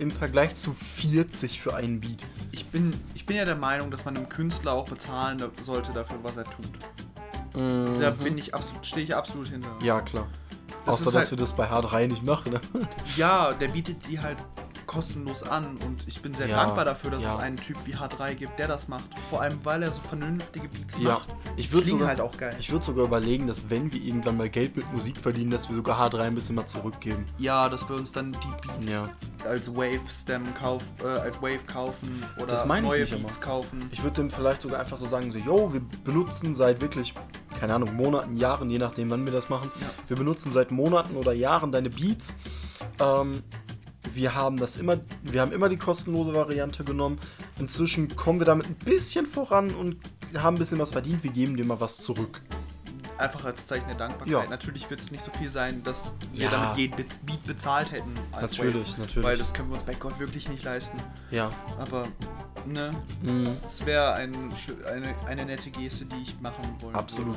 S1: im Vergleich zu 40 für einen Beat.
S2: Ich bin, ich bin ja der Meinung, dass man einem Künstler auch bezahlen sollte dafür, was er tut. Da bin ich absolut, stehe ich absolut hinter.
S1: Mhm. Ja, klar.
S2: Das
S1: Außer, dass
S2: halt-
S1: wir das bei H3 nicht machen. Ne?
S2: Ja, der bietet die halt kostenlos an und ich bin sehr
S1: Ja,
S2: dankbar dafür, dass
S1: ja.
S2: es einen Typ wie H3 gibt, der das macht. Vor allem, weil er so vernünftige Beats
S1: Ja.
S2: macht.
S1: Ich würde sogar,
S2: halt auch geil.
S1: ich würd sogar überlegen, dass wenn wir irgendwann mal Geld mit Musik verdienen, dass wir sogar H3 ein bisschen mal zurückgeben.
S2: Ja, dass wir uns dann die Beats
S1: Ja.
S2: als Wave Stem kauf, äh, als Wave kaufen oder
S1: Das meine ich
S2: neue
S1: nicht
S2: Beats
S1: immer.
S2: kaufen.
S1: Ich würde dem vielleicht sogar einfach so sagen, so, yo, wir benutzen seit wirklich, keine Ahnung, Monaten, Jahren, je nachdem, wann wir das machen.
S2: Ja.
S1: Wir benutzen seit Monaten oder Jahren deine Beats. Ähm, wir haben das immer, wir haben immer die kostenlose Variante genommen. Inzwischen kommen wir damit ein bisschen voran und haben ein bisschen was verdient. Wir geben dir mal was zurück.
S2: Einfach als Zeichen der Dankbarkeit.
S1: Ja.
S2: Natürlich wird es nicht so viel sein, dass wir
S1: Ja.
S2: damit jeden Be- Beat bezahlt hätten. als
S1: Natürlich,
S2: Wave,
S1: natürlich.
S2: Weil das können wir uns bei Gott wirklich nicht leisten.
S1: Ja.
S2: Aber, ne,
S1: Mhm.
S2: es wäre ein, eine, eine nette Geste, die ich machen wollte.
S1: Absolut.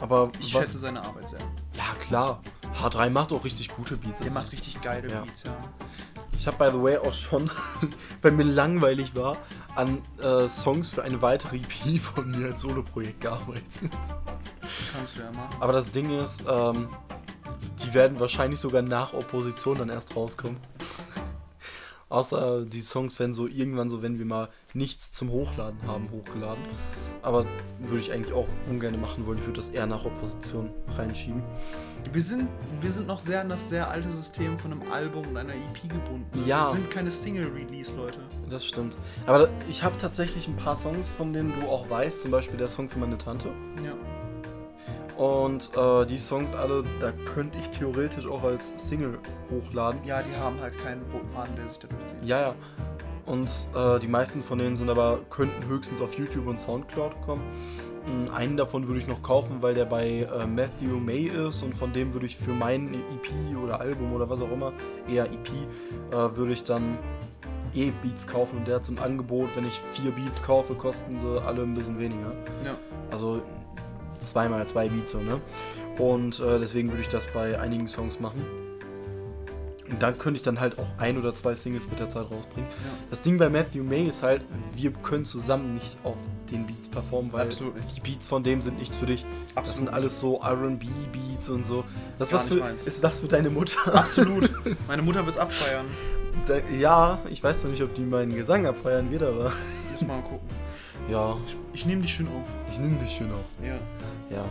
S1: Aber
S2: Ich
S1: was,
S2: schätze seine Arbeit sehr.
S1: ja klar, H3 macht auch richtig gute Beats.
S2: Der
S1: Also,
S2: macht richtig geile
S1: Ja.
S2: Beats, ja.
S1: Ich habe by the way auch schon, weil mir langweilig war, an äh, Songs für eine weitere EP von mir als Soloprojekt gearbeitet.
S2: Kannst du ja machen.
S1: Aber das Ding ist, ähm, die werden wahrscheinlich sogar nach Opposition dann erst rauskommen. Außer die Songs werden so irgendwann so, wenn wir mal nichts zum Hochladen haben, hochgeladen. Aber würde ich eigentlich auch ungern machen wollen. Ich würde das eher nach Opposition reinschieben.
S2: Wir sind, wir sind noch sehr an das sehr alte System von einem Album und einer EP gebunden.
S1: Ja.
S2: Wir sind keine Single-Release, Leute.
S1: Das stimmt. Aber ich habe tatsächlich ein paar Songs, von denen du auch weißt. Zum Beispiel der Song für meine Tante.
S2: Ja.
S1: Und äh, die Songs alle, da könnte ich theoretisch auch als Single hochladen.
S2: Ja, die haben halt keinen roten Faden, der sich da durchzieht.
S1: Ja, ja. Und äh, die meisten von denen sind aber, könnten höchstens auf YouTube und Soundcloud kommen. Mm, Einen davon würde ich noch kaufen, weil der bei äh, Matthew May ist und von dem würde ich für mein EP oder Album oder was auch immer, eher EP, äh, würde ich dann eh Beats kaufen und der hat so ein Angebot, wenn ich vier Beats kaufe, kosten sie alle ein bisschen weniger.
S2: Ja.
S1: Also zweimal zwei Beats so, ne? Und äh, deswegen würde ich das bei einigen Songs machen. Und dann könnte ich dann halt auch ein oder zwei Singles mit der Zeit rausbringen.
S2: Ja.
S1: Das Ding bei Matthew May ist halt, wir können zusammen nicht auf den Beats performen, weil die Beats von dem sind nichts für dich. Das
S2: Absolut
S1: sind alles so R&B-Beats und so. Das
S2: Gar
S1: was für,
S2: meins.
S1: ist was für deine Mutter.
S2: Absolut. Meine Mutter wird's abfeiern.
S1: Da- ja, ich weiß noch nicht, ob die meinen Gesang abfeiern wird, aber
S2: Muss mal gucken.
S1: ja,
S2: Ich, ich nehme dich schön auf.
S1: ich nehme dich schön auf.
S2: Ja.
S1: Ja.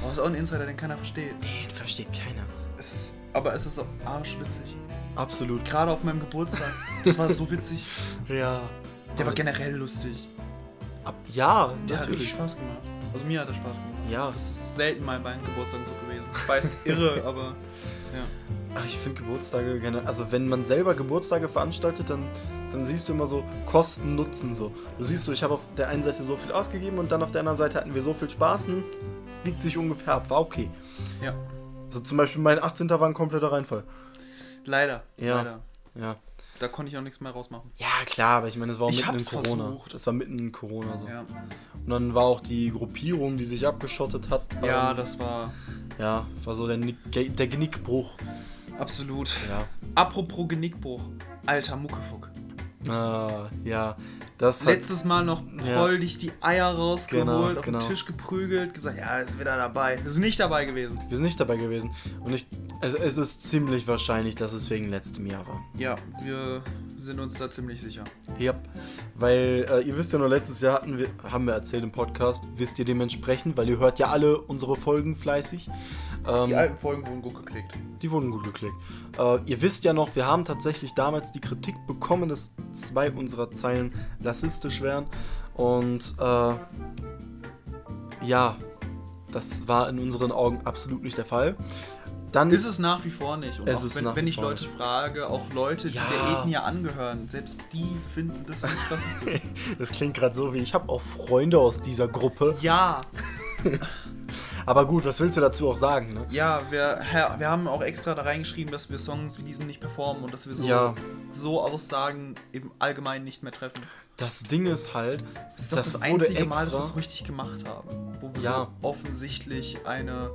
S2: Aber es ist auch ein Insider, den keiner versteht.
S1: Den versteht keiner.
S2: Es ist, aber es ist auch arschwitzig.
S1: Absolut.
S2: Gerade auf meinem Geburtstag. Das war so witzig.
S1: Ja.
S2: Der war generell lustig.
S1: Ab, ja,
S2: Der hat richtig
S1: natürlich.
S2: Spaß gemacht. Also mir hat er Spaß gemacht.
S1: Ja.
S2: Das ist selten mal bei einem Geburtstag so gewesen. Ich weiß, irre, aber ja.
S1: Ach, ich finde Geburtstage gerne. Also, wenn man selber Geburtstage veranstaltet, dann, dann siehst du immer so Kosten, Nutzen so. Du siehst so, ich habe auf der einen Seite so viel ausgegeben und dann auf der anderen Seite hatten wir so viel Spaß und wiegt sich ungefähr ab. War okay.
S2: Ja.
S1: So zum Beispiel mein 18. war ein kompletter Reinfall.
S2: Leider.
S1: Ja.
S2: Leider.
S1: Ja.
S2: Da konnte ich auch nichts mehr rausmachen.
S1: Ja, klar, aber ich meine, es war mitten in Corona.
S2: versucht.
S1: Das war mitten in Corona so.
S2: Ja.
S1: Und dann war auch die Gruppierung, die sich abgeschottet hat.
S2: Ja,
S1: dann-
S2: das war
S1: Ja, war so der, der Genickbruch.
S2: absolut.
S1: Ja.
S2: Apropos Genickbruch. Alter Muckefuck.
S1: Ah, ja. Das
S2: Letztes Mal noch
S1: Ja.
S2: voll dich die Eier rausgeholt,
S1: Genau,
S2: auf
S1: genau.
S2: den Tisch geprügelt, gesagt, ja, ist wieder dabei. Ist nicht dabei gewesen.
S1: wir sind nicht dabei gewesen. Und ich, es, es ist ziemlich wahrscheinlich, dass es wegen letztem Jahr war.
S2: Ja, wir sind uns da ziemlich sicher.
S1: Ja, weil äh, ihr wisst ja nur, letztes Jahr hatten wir, haben wir erzählt im Podcast, wisst ihr dementsprechend, weil ihr hört ja alle unsere Folgen fleißig. Ähm,
S2: Die alten Folgen wurden gut geklickt.
S1: Die wurden gut geklickt. Äh, ihr wisst ja noch, wir haben tatsächlich damals die Kritik bekommen, dass zwei unserer Zeilen rassistisch wären. Und äh, ja, das war in unseren Augen absolut nicht der Fall. Dann
S2: Ist es nach wie vor nicht. Und auch
S1: ist
S2: wenn, wenn ich Leute frage, auch Leute, die
S1: Ja.
S2: der Ethnie angehören, selbst die finden das nicht rassistisch.
S1: das klingt gerade so wie ich habe auch Freunde aus dieser Gruppe.
S2: ja,
S1: Aber gut, was willst du dazu auch sagen? Ne?
S2: ja, wir, wir haben auch extra da reingeschrieben, dass wir Songs wie diesen nicht performen und dass wir so,
S1: Ja.
S2: so Aussagen im Allgemeinen nicht mehr treffen.
S1: Das Ding ist halt,
S2: Das ist
S1: das,
S2: das, einzige Mal, dass wir es richtig gemacht haben. Wo wir
S1: Ja.
S2: so offensichtlich eine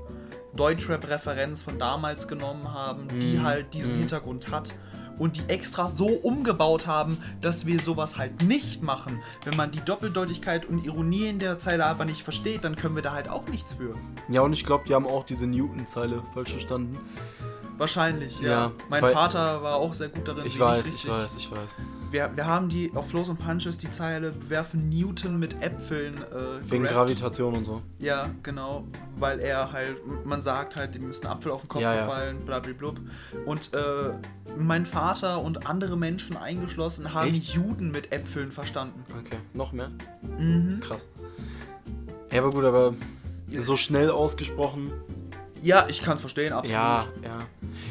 S2: Deutschrap-Referenz von damals genommen haben, die
S1: Mhm.
S2: halt diesen
S1: Mhm.
S2: Hintergrund hat. Und die extra so umgebaut haben, dass wir sowas halt nicht machen. Wenn man die Doppeldeutigkeit und Ironie in der Zeile aber nicht versteht, dann können wir da halt auch nichts für.
S1: ja, und ich glaube, die haben auch diese Newton-Zeile falsch verstanden.
S2: Wahrscheinlich, ja.
S1: Ja,
S2: mein Vater war auch sehr gut darin.
S1: Ich weiß, ich weiß, ich weiß.
S2: Wir, wir haben die auf Flows und Punches die Zeile bewerfen Newton mit Äpfeln. Äh,
S1: Wegen
S2: gerappt.
S1: Gravitation und so.
S2: Ja, genau, weil er halt, man sagt halt, dem ist ein Apfel auf den Kopf
S1: Ja, ja.
S2: gefallen, blablablub. Und äh, mein Vater und andere Menschen eingeschlossen haben
S1: Echt?
S2: Juden mit Äpfeln verstanden.
S1: Okay, noch mehr?
S2: Mhm.
S1: Krass. Ja, aber gut, aber so schnell ausgesprochen.
S2: Ja, ich kann es verstehen, absolut.
S1: Ja, ja.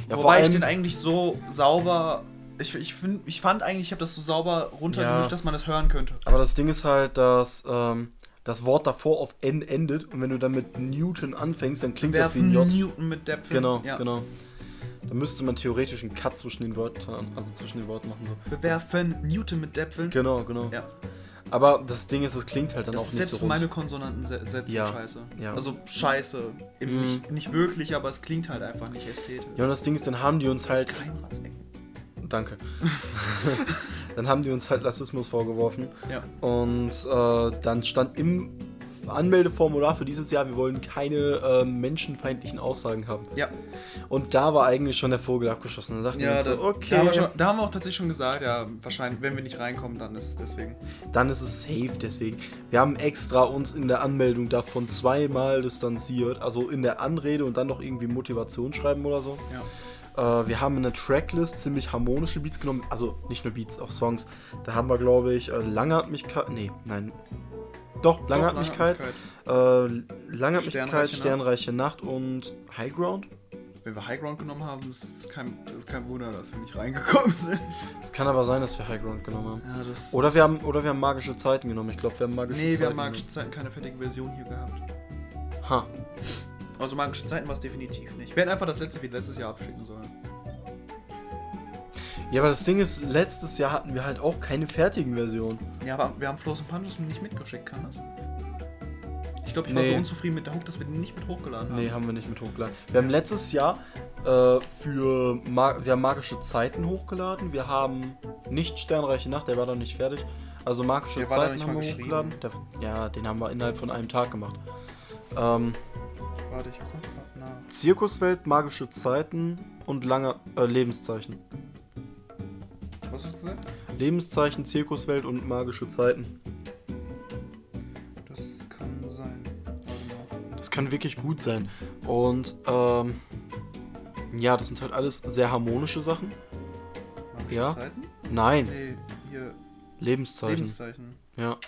S1: ja
S2: Wobei ich den eigentlich so sauber, ich, ich, find, ich fand eigentlich, ich habe das so sauber runtergemischt,
S1: Ja.
S2: dass man das hören könnte.
S1: aber das Ding ist halt, dass ähm, das Wort davor auf N endet und wenn du dann mit Newton anfängst, dann klingt das wie ein
S2: Werfen
S1: J.
S2: Newton mit Äpfeln.
S1: Genau,
S2: ja.
S1: genau. Da müsste man theoretisch einen Cut zwischen den Wörtern, also zwischen den Worten machen. So.
S2: Bewerfen Newton mit Äpfeln.
S1: Genau, genau.
S2: Ja.
S1: Aber das Ding ist, es klingt halt dann
S2: Das
S1: auch nicht
S2: selbst
S1: so rund.
S2: meine Konsonanten se- Sätze
S1: Ja,
S2: scheiße.
S1: ja.
S2: Also scheiße.
S1: Mhm.
S2: nicht, nicht wirklich, aber es klingt halt einfach nicht ästhetisch.
S1: Ja, und das Ding ist, dann haben die uns halt.
S2: kein Ratzeck.
S1: Danke. dann haben die uns halt Rassismus vorgeworfen.
S2: Ja.
S1: Und äh, dann stand im Anmeldeformular für dieses Jahr, wir wollen keine äh, menschenfeindlichen Aussagen haben.
S2: Ja,
S1: Und da war eigentlich schon der Vogel abgeschossen. Dann dachten wir
S2: ja
S1: uns
S2: da,
S1: so, okay,
S2: da, haben wir schon, da haben wir auch tatsächlich schon gesagt, ja, wahrscheinlich, wenn wir nicht reinkommen, dann ist es deswegen.
S1: dann ist es safe deswegen. Wir haben extra uns in der Anmeldung davon zweimal distanziert. Also in der Anrede und dann noch irgendwie Motivation schreiben oder so.
S2: Ja.
S1: Äh, wir haben in der Tracklist ziemlich harmonische Beats genommen. Also nicht nur Beats, auch Songs. Da haben wir, glaube ich, äh, Langatmigkeit. Nee, nein. Doch, Langatmigkeit. Äh, Langatmigkeit,
S2: Sternreiche
S1: Sternreiche,
S2: Nacht.
S1: Nacht. und High Ground.
S2: Wenn wir Highground genommen haben, ist es kein, ist kein Wunder, dass wir nicht reingekommen sind.
S1: Es kann aber sein, dass wir High Ground genommen haben.
S2: Ja, das,
S1: Oder wir haben, oder wir haben magische Zeiten genommen. Ich glaube, wir haben magische
S2: Nee,
S1: Zeiten
S2: wir haben magische Zeiten keine fertige Version hier gehabt.
S1: Ha.
S2: Also magische Zeiten war es definitiv nicht. Wir hätten einfach das letzte wie letztes Jahr abschicken sollen.
S1: Ja, aber das Ding ist, letztes Jahr hatten wir halt auch keine fertigen Versionen.
S2: Ja, aber wir haben Flows und Punches nicht mitgeschickt, kann das? Ich glaube, ich war
S1: Nee.
S2: so unzufrieden mit der Hook, dass wir den nicht mit hochgeladen haben.
S1: Nee, haben wir nicht mit hochgeladen. Wir haben letztes Jahr äh, für Ma wir haben magische Zeiten hochgeladen. Wir haben nicht Sternreiche Nacht, der war noch nicht fertig. Also magische
S2: Der
S1: Zeiten haben wir hochgeladen. Der, ja, den haben wir innerhalb von einem Tag gemacht. Ähm,
S2: Warte, ich guck grad nach.
S1: Zirkuswelt, magische Zeiten und lange äh, Lebenszeichen.
S2: Was hast du gesagt?
S1: Lebenszeichen, Zirkuswelt und magische Zeiten.
S2: Das kann sein.
S1: Das kann wirklich gut sein. Und ähm, ja, das sind halt alles sehr harmonische Sachen.
S2: Magische
S1: Ja.
S2: Zeiten?
S1: Nein,
S2: Nee, hier.
S1: Lebenszeichen.
S2: Lebenszeichen.
S1: Ja.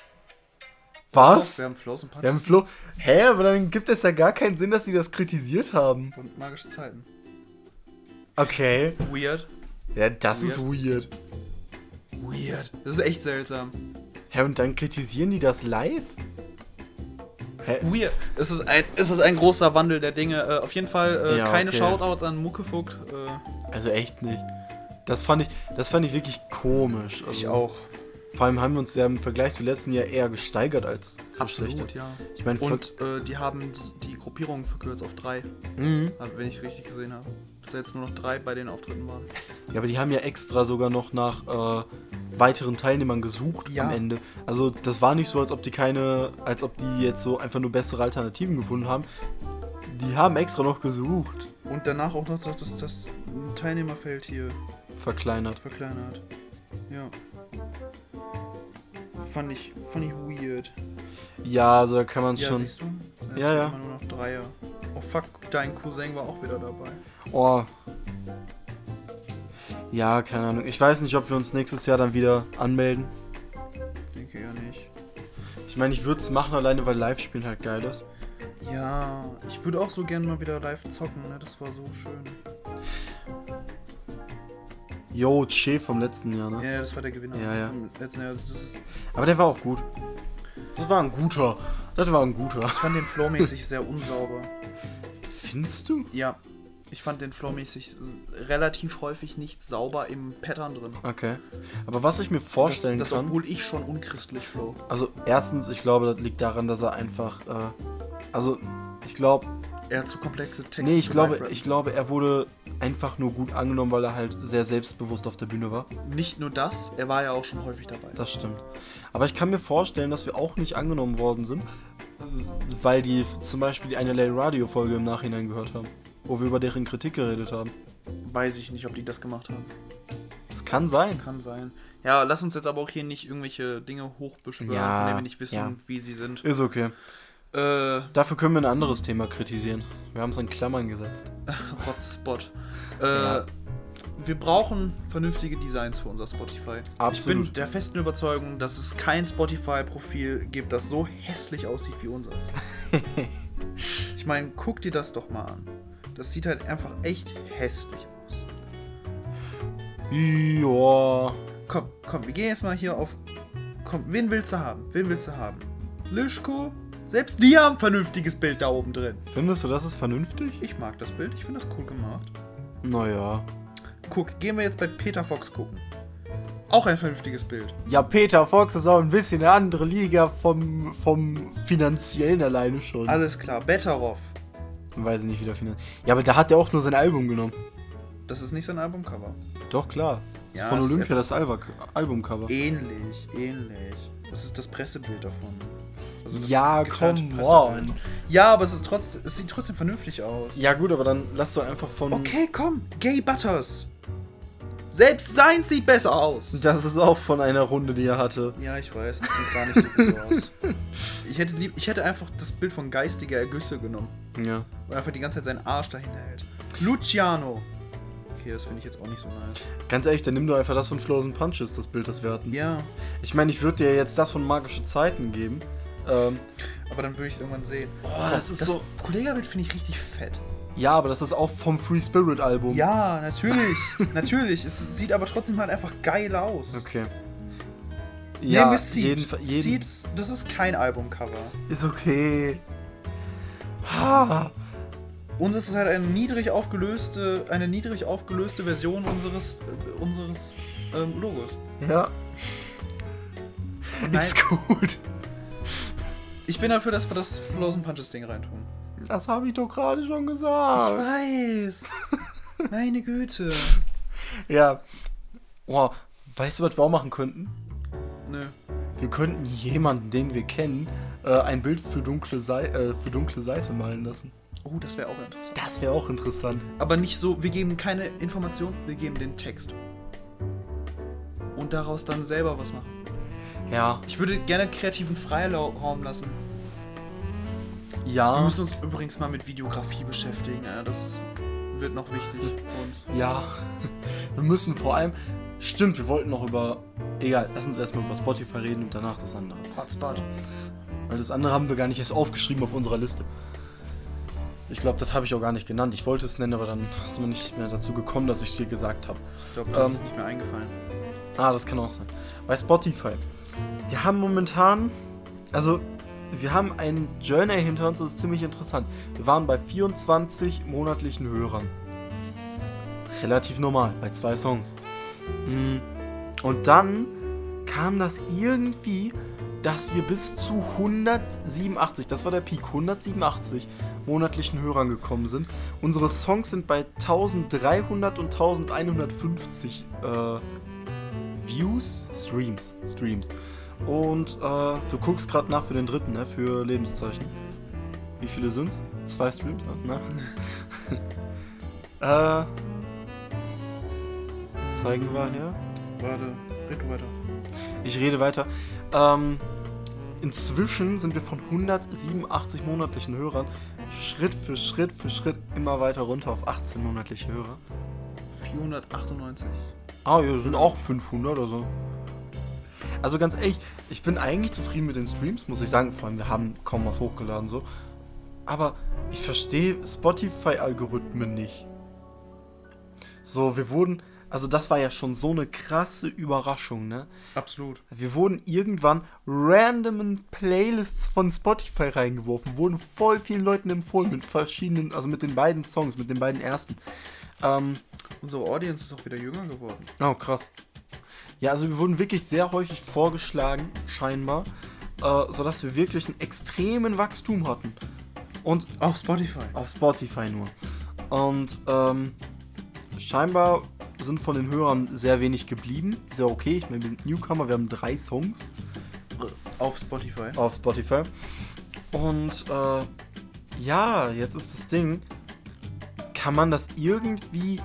S1: Was?
S2: Wir haben Flows und
S1: Wir haben
S2: Punches
S1: Flo. Hä, aber dann gibt es ja gar keinen Sinn, dass sie das kritisiert haben.
S2: und magische Zeiten.
S1: Okay.
S2: Weird.
S1: Ja, das ist weird.
S2: Weird. Das ist echt seltsam.
S1: Hä, und dann kritisieren die das live? Hä?
S2: Weird. Es ist ein, es ist ein großer Wandel der Dinge. Äh, auf jeden Fall äh,
S1: Ja,
S2: keine
S1: okay.
S2: Shoutouts an Muckefuck. Äh,
S1: Also echt nicht. Das fand ich, das fand ich wirklich komisch. Also,
S2: ich auch.
S1: Vor allem haben wir uns ja im Vergleich zu letzten Jahr eher gesteigert als verschlechtert.
S2: Absolut, ja.
S1: Ich meine,
S2: Und äh, die haben die Gruppierung verkürzt auf drei,
S1: mhm.
S2: wenn ich richtig gesehen habe. Dass jetzt nur noch drei bei den Auftritten waren.
S1: Ja, aber die haben ja extra sogar noch nach äh, weiteren Teilnehmern gesucht
S2: Ja.
S1: am Ende. Also das war nicht so, als ob die keine, als ob die jetzt so einfach nur bessere Alternativen gefunden haben. Die haben extra noch gesucht.
S2: Und danach auch noch das, das Teilnehmerfeld hier
S1: Verkleinert.
S2: verkleinert. Ja. Fand ich, fand ich weird.
S1: Ja, also da kann man
S2: Ja,
S1: schon.
S2: siehst du? Es
S1: Ja, ja.
S2: immer nur noch Dreier. Oh fuck, dein Cousin war auch wieder dabei.
S1: Oh. Ja, keine Ahnung. Ich weiß nicht, ob wir uns nächstes Jahr dann wieder anmelden.
S2: Denke ja nicht.
S1: Ich meine, ich würde es machen, alleine weil Live-Spielen halt geil ist.
S2: Ja, ich würde auch so gerne mal wieder live zocken, ne? Das war so schön.
S1: Yo, Che vom letzten Jahr, ne?
S2: Ja, das war der Gewinner.
S1: Ja, ja.
S2: vom Letzten Jahr. Das
S1: Aber der war auch gut. Das war ein guter. Das war ein guter.
S2: ich fand den flowmäßig sehr unsauber.
S1: Findest du?
S2: Ja. Ich fand den flowmäßig relativ häufig nicht sauber im Pattern drin.
S1: Okay. Aber was ich mir vorstellen
S2: das, das
S1: kann.
S2: obwohl ich schon unchristlich flow.
S1: Also, erstens, ich glaube, das liegt daran, dass er einfach. Äh, also, ich glaube.
S2: Er hat zu komplexe Texte.
S1: Nee, ich glaube, ich glaube, er wurde einfach nur gut angenommen, weil er halt sehr selbstbewusst auf der Bühne war.
S2: Nicht nur das, er war ja auch schon häufig dabei.
S1: Das stimmt. Aber ich kann mir vorstellen, dass wir auch nicht angenommen worden sind, weil die zum Beispiel die eine Lay Radio Folge im Nachhinein gehört haben, wo wir über deren Kritik geredet haben.
S2: Weiß ich nicht, ob die das gemacht haben.
S1: Das kann sein.
S2: Kann sein. Ja, lass uns jetzt aber auch hier nicht irgendwelche Dinge hochbeschwören,
S1: Ja,
S2: von denen wir nicht wissen,
S1: ja.
S2: wie sie sind.
S1: Ist okay.
S2: Äh,
S1: Dafür können wir ein anderes Thema kritisieren. Wir haben es in Klammern gesetzt.
S2: Hotspot. Äh,
S1: Ja.
S2: Wir brauchen vernünftige Designs für unser Spotify. Ich
S1: Absolut.
S2: bin der festen Überzeugung, dass es kein Spotify-Profil gibt, das so hässlich aussieht wie unseres. ich meine, guck dir das doch mal an. Das sieht halt einfach echt hässlich aus.
S1: Ja.
S2: Komm, komm, wir gehen jetzt mal hier auf. Komm, wen willst du haben? Wen willst du haben? Lischko? Selbst die haben ein vernünftiges Bild da oben drin.
S1: Findest du, das ist vernünftig?
S2: Ich mag das Bild, ich finde das cool gemacht.
S1: Naja.
S2: Guck, gehen wir jetzt bei Peter Fox gucken. Auch ein vernünftiges Bild.
S1: Ja, Peter Fox ist auch ein bisschen eine andere Liga vom, vom finanziellen alleine schon.
S2: Alles klar, Betteroff.
S1: Weiß ich nicht, wie der finanziell. Ja, aber da hat er auch nur sein Album genommen.
S2: Das ist nicht sein Albumcover.
S1: Doch, klar. Das
S2: Ja,
S1: ist von
S2: ist
S1: Olympia
S2: etwas-
S1: das Albumcover.
S2: Ähnlich, ähnlich. Das ist das Pressebild davon. Also
S1: Ja, come on.
S2: Ja, aber es, ist trotz, es sieht trotzdem vernünftig aus.
S1: Ja, gut, aber dann lass doch einfach von.
S2: Okay, komm. Gay Butters. Selbst sein sieht besser aus.
S1: Das ist auch von einer Runde, die er hatte.
S2: Ja, ich weiß, es sieht gar nicht so gut aus. Ich hätte, lieb, ich hätte einfach das Bild von geistiger Ergüsse genommen.
S1: Ja.
S2: Und einfach die ganze Zeit seinen Arsch dahin hält. Luciano. Okay, das finde ich jetzt auch nicht so nice.
S1: Ganz ehrlich, dann nimm doch einfach das von Flows and Punches, das Bild, das wir hatten.
S2: Ja,
S1: Ich meine, ich würde dir jetzt das von Magische Zeiten geben. Ähm,
S2: aber dann würde ich es irgendwann sehen.
S1: oh, das ist so.
S2: Kollegabild finde ich richtig fett.
S1: Ja, aber das ist auch vom Free Spirit Album.
S2: Ja, natürlich. natürlich. Es sieht aber trotzdem halt einfach geil aus.
S1: Okay.
S2: Nehmen wir Seed.
S1: jeden, jeden,
S2: Seed, das ist kein Albumcover.
S1: ist okay. Ha.
S2: Uns ist es halt eine niedrig aufgelöste, eine niedrig aufgelöste Version unseres, äh, unseres ähm, Logos.
S1: Ja.
S2: Nein.
S1: Ist gut.
S2: Ich bin dafür, dass wir das and Punches Ding reintun.
S1: Das habe ich doch gerade schon
S2: Ich
S1: gesagt.
S2: weiß. Meine Güte.
S1: Ja. Boah, weißt du, was wir auch machen könnten?
S2: Nö.
S1: Wir könnten jemanden, den wir kennen, äh, ein Bild für dunkle, Sei äh, für dunkle Seite malen lassen.
S2: Oh, das wäre auch interessant.
S1: Das wäre auch interessant.
S2: Aber nicht so, wir geben keine Information, wir geben den Text. Und daraus dann selber was machen.
S1: Ja.
S2: Ich würde gerne kreativen Freiraum lassen. Wir
S1: Ja.
S2: müssen uns übrigens mal mit Videografie beschäftigen. Ja, das wird noch wichtig für uns.
S1: Ja. Wir müssen vor allem. Stimmt, wir wollten noch über. Egal, lass uns erstmal über Spotify reden und danach das andere.
S2: Hotspot.
S1: So. Weil das andere haben wir gar nicht erst aufgeschrieben auf unserer Liste. Ich glaube, das habe ich auch gar nicht genannt. Ich wollte es nennen, aber dann sind wir nicht mehr dazu gekommen, dass ich es dir gesagt habe.
S2: Ich glaube, das
S1: Ähm,
S2: ist nicht mehr eingefallen.
S1: Ah, das kann auch sein. Bei Spotify. Wir haben momentan, also wir haben einen Journey hinter uns, das ist ziemlich interessant. Wir waren bei 24 monatlichen Hörern. Relativ normal, bei zwei Songs. Mm, Und dann kam das irgendwie, dass wir bis zu 187, das war der Peak, 187 monatlichen Hörern gekommen sind. Unsere Songs sind bei 1300 und 1150 äh, Views, Streams, Streams. Und äh, du guckst gerade nach für den dritten, ne? Für Lebenszeichen. Wie viele sind's? Zwei Streams, ne? äh. Zeigen wir her.
S2: Warte, red du weiter.
S1: Ich rede weiter. Ähm, inzwischen sind wir von 187 monatlichen Hörern Schritt für Schritt für Schritt immer weiter runter auf 18 monatliche Hörer.
S2: 498.
S1: Ah, ja, sind auch 500 oder so. Also ganz ehrlich, ich bin eigentlich zufrieden mit den Streams, muss ich sagen. Vor allem, wir haben kaum was hochgeladen so. Aber ich verstehe Spotify-Algorithmen nicht. So, wir wurden, also das war ja schon so eine krasse Überraschung, ne?
S2: Absolut.
S1: Wir wurden irgendwann random in Playlists von Spotify reingeworfen, wurden voll vielen Leuten empfohlen mit verschiedenen, also mit den beiden Songs, mit den beiden ersten. Ähm,
S2: Unsere Audience ist auch wieder jünger geworden.
S1: Oh, krass. Ja, also wir wurden wirklich sehr häufig vorgeschlagen, scheinbar, äh, sodass wir wirklich einen extremen Wachstum hatten. Und
S2: Auf Spotify.
S1: auf Spotify nur. Und ähm, scheinbar sind von den Hörern sehr wenig geblieben. Ist ja okay, ich meine, wir sind Newcomer, wir haben drei Songs
S2: Auf Spotify.
S1: auf Spotify. Und äh, ja, jetzt ist das Ding, kann man das irgendwie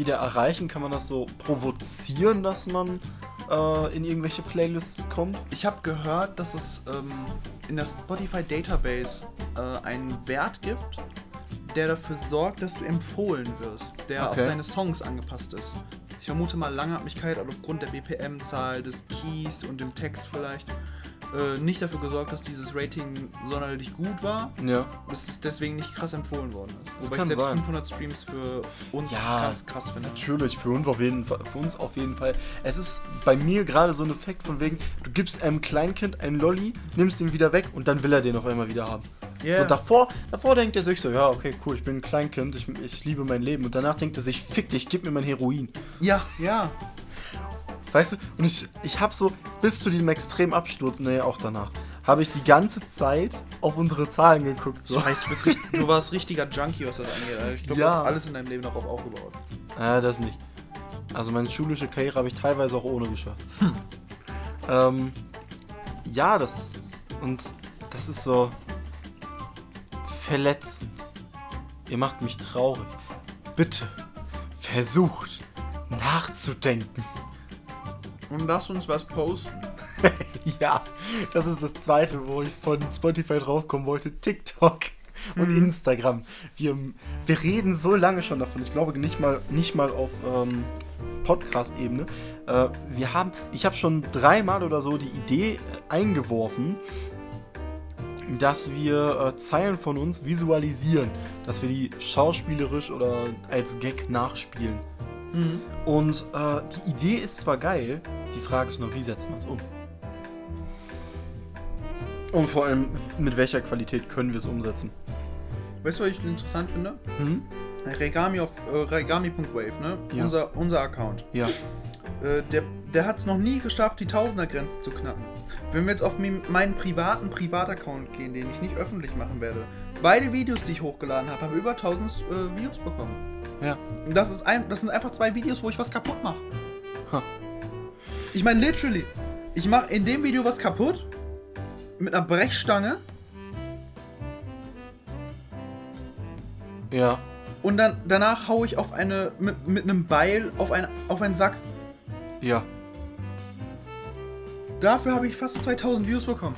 S1: wieder erreichen? Kann man das so provozieren, dass man äh, in irgendwelche Playlists kommt?
S2: Ich habe gehört, dass es ähm, in der Spotify Database äh, einen Wert gibt, der dafür sorgt, dass du empfohlen wirst, der
S1: Okay.
S2: auf deine Songs angepasst ist. Ich vermute mal Langatmigkeit aber aufgrund der BPM-Zahl, des Keys und dem Text vielleicht äh, nicht dafür gesorgt, dass dieses Rating sonderlich gut war.
S1: Ja.
S2: Dass es deswegen nicht krass empfohlen worden ist.
S1: Das
S2: Wobei
S1: kann
S2: ich selbst
S1: sein.
S2: 500 Streams für uns
S1: Ja,
S2: ganz krass finde.
S1: Natürlich, für uns, auf jeden Fall, für uns auf jeden Fall. Es ist bei mir gerade so ein Effekt von wegen, du gibst einem Kleinkind einen Lolli, nimmst ihn wieder weg und dann will er den auf einmal wieder haben.
S2: Yeah.
S1: So davor, davor denkt er sich so, ja, okay, cool, ich bin ein Kleinkind, ich, ich liebe mein Leben. Und danach denkt er sich, fick dich, gib mir mein Heroin.
S2: Ja, ja.
S1: Weißt du? Und ich, ich habe so bis zu diesem extremen Absturz, naja, auch danach, habe ich die ganze Zeit auf unsere Zahlen geguckt. So.
S2: Ich weiß, du, bist richtig, du warst richtiger Junkie, was das angeht. Alter. Ich glaube,
S1: Ja.
S2: du hast alles in deinem Leben darauf aufgebaut.
S1: Äh, das nicht. Also meine schulische Karriere habe ich teilweise auch ohne geschafft. Ähm, ja, das und das ist so verletzend. Ihr macht mich traurig. Bitte versucht nachzudenken.
S2: Und lass uns was posten.
S1: ja, das ist das zweite, wo ich von Spotify draufkommen wollte. TikTok und Instagram. Wir, wir reden so lange schon davon. Ich glaube nicht mal, nicht mal auf ähm, Podcast-Ebene. Äh, wir haben, ich habe schon dreimal oder so die Idee äh, eingeworfen, dass wir äh, Zeilen von uns visualisieren, dass wir die schauspielerisch oder als Gag nachspielen. Und äh, die Idee ist zwar geil, die Frage ist nur, wie setzt man es um? Und vor allem, mit welcher Qualität können wir es umsetzen?
S2: Weißt du, was ich interessant finde?
S1: Hm?
S2: Regami auf äh, regami.wave, ne?
S1: Ja.
S2: Unser, unser Account.
S1: Ja.
S2: Äh, der der hat es noch nie geschafft, die Tausender-Grenze zu knacken. Wenn wir jetzt auf meinen privaten Privataccount gehen, den ich nicht öffentlich machen werde, beide Videos, die ich hochgeladen habe, haben über 1000 äh, Views bekommen.
S1: Ja.
S2: Das, ist ein, das sind einfach zwei Videos, wo ich was kaputt mache.
S1: Ha.
S2: Ich meine, literally, ich mache in dem Video was kaputt mit einer Brechstange
S1: Ja.
S2: und dann danach haue ich auf eine mit, mit einem Beil auf, eine, auf einen Sack.
S1: Ja.
S2: Dafür habe ich fast 2000 Views bekommen.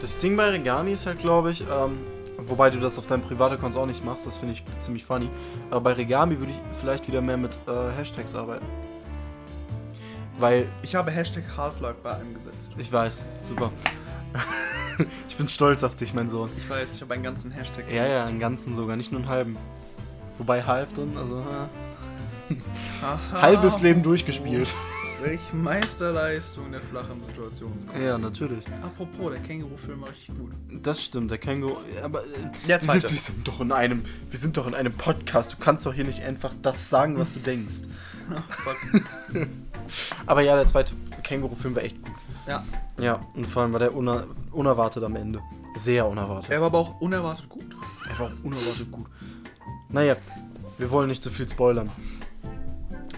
S1: Das Ding bei Regami ist halt, glaube ich, ähm, wobei du das auf deinem Privat-Account auch nicht machst, das finde ich ziemlich funny. Aber bei Regami würde ich vielleicht wieder mehr mit äh, Hashtags arbeiten. Weil,
S2: Ich habe Hashtag Half-Life bei eingesetzt.
S1: ich weiß, super. ich bin stolz auf dich, mein Sohn.
S2: Ich weiß, ich habe einen ganzen Hashtag
S1: Ja, ja, einen ganzen sogar, nicht nur einen halben. Wobei halb drin, also halbes Leben durchgespielt.
S2: Welch Meisterleistung der flachen Situationskomik.
S1: Ja, natürlich.
S2: Apropos, der Känguru-Film war richtig gut.
S1: Das stimmt, der Känguru. Aber äh,
S2: Der zweite.
S1: Wir, wir sind doch in einem, wir sind doch in einem Podcast. Du kannst doch hier nicht einfach das sagen, was du denkst. Aber ja, der zweite Känguru-Film war echt gut.
S2: ja.
S1: Ja, und vor allem war der uner unerwartet am Ende. Sehr unerwartet.
S2: Er war aber auch unerwartet gut.
S1: Er war auch unerwartet gut. Naja, wir wollen nicht zu viel spoilern.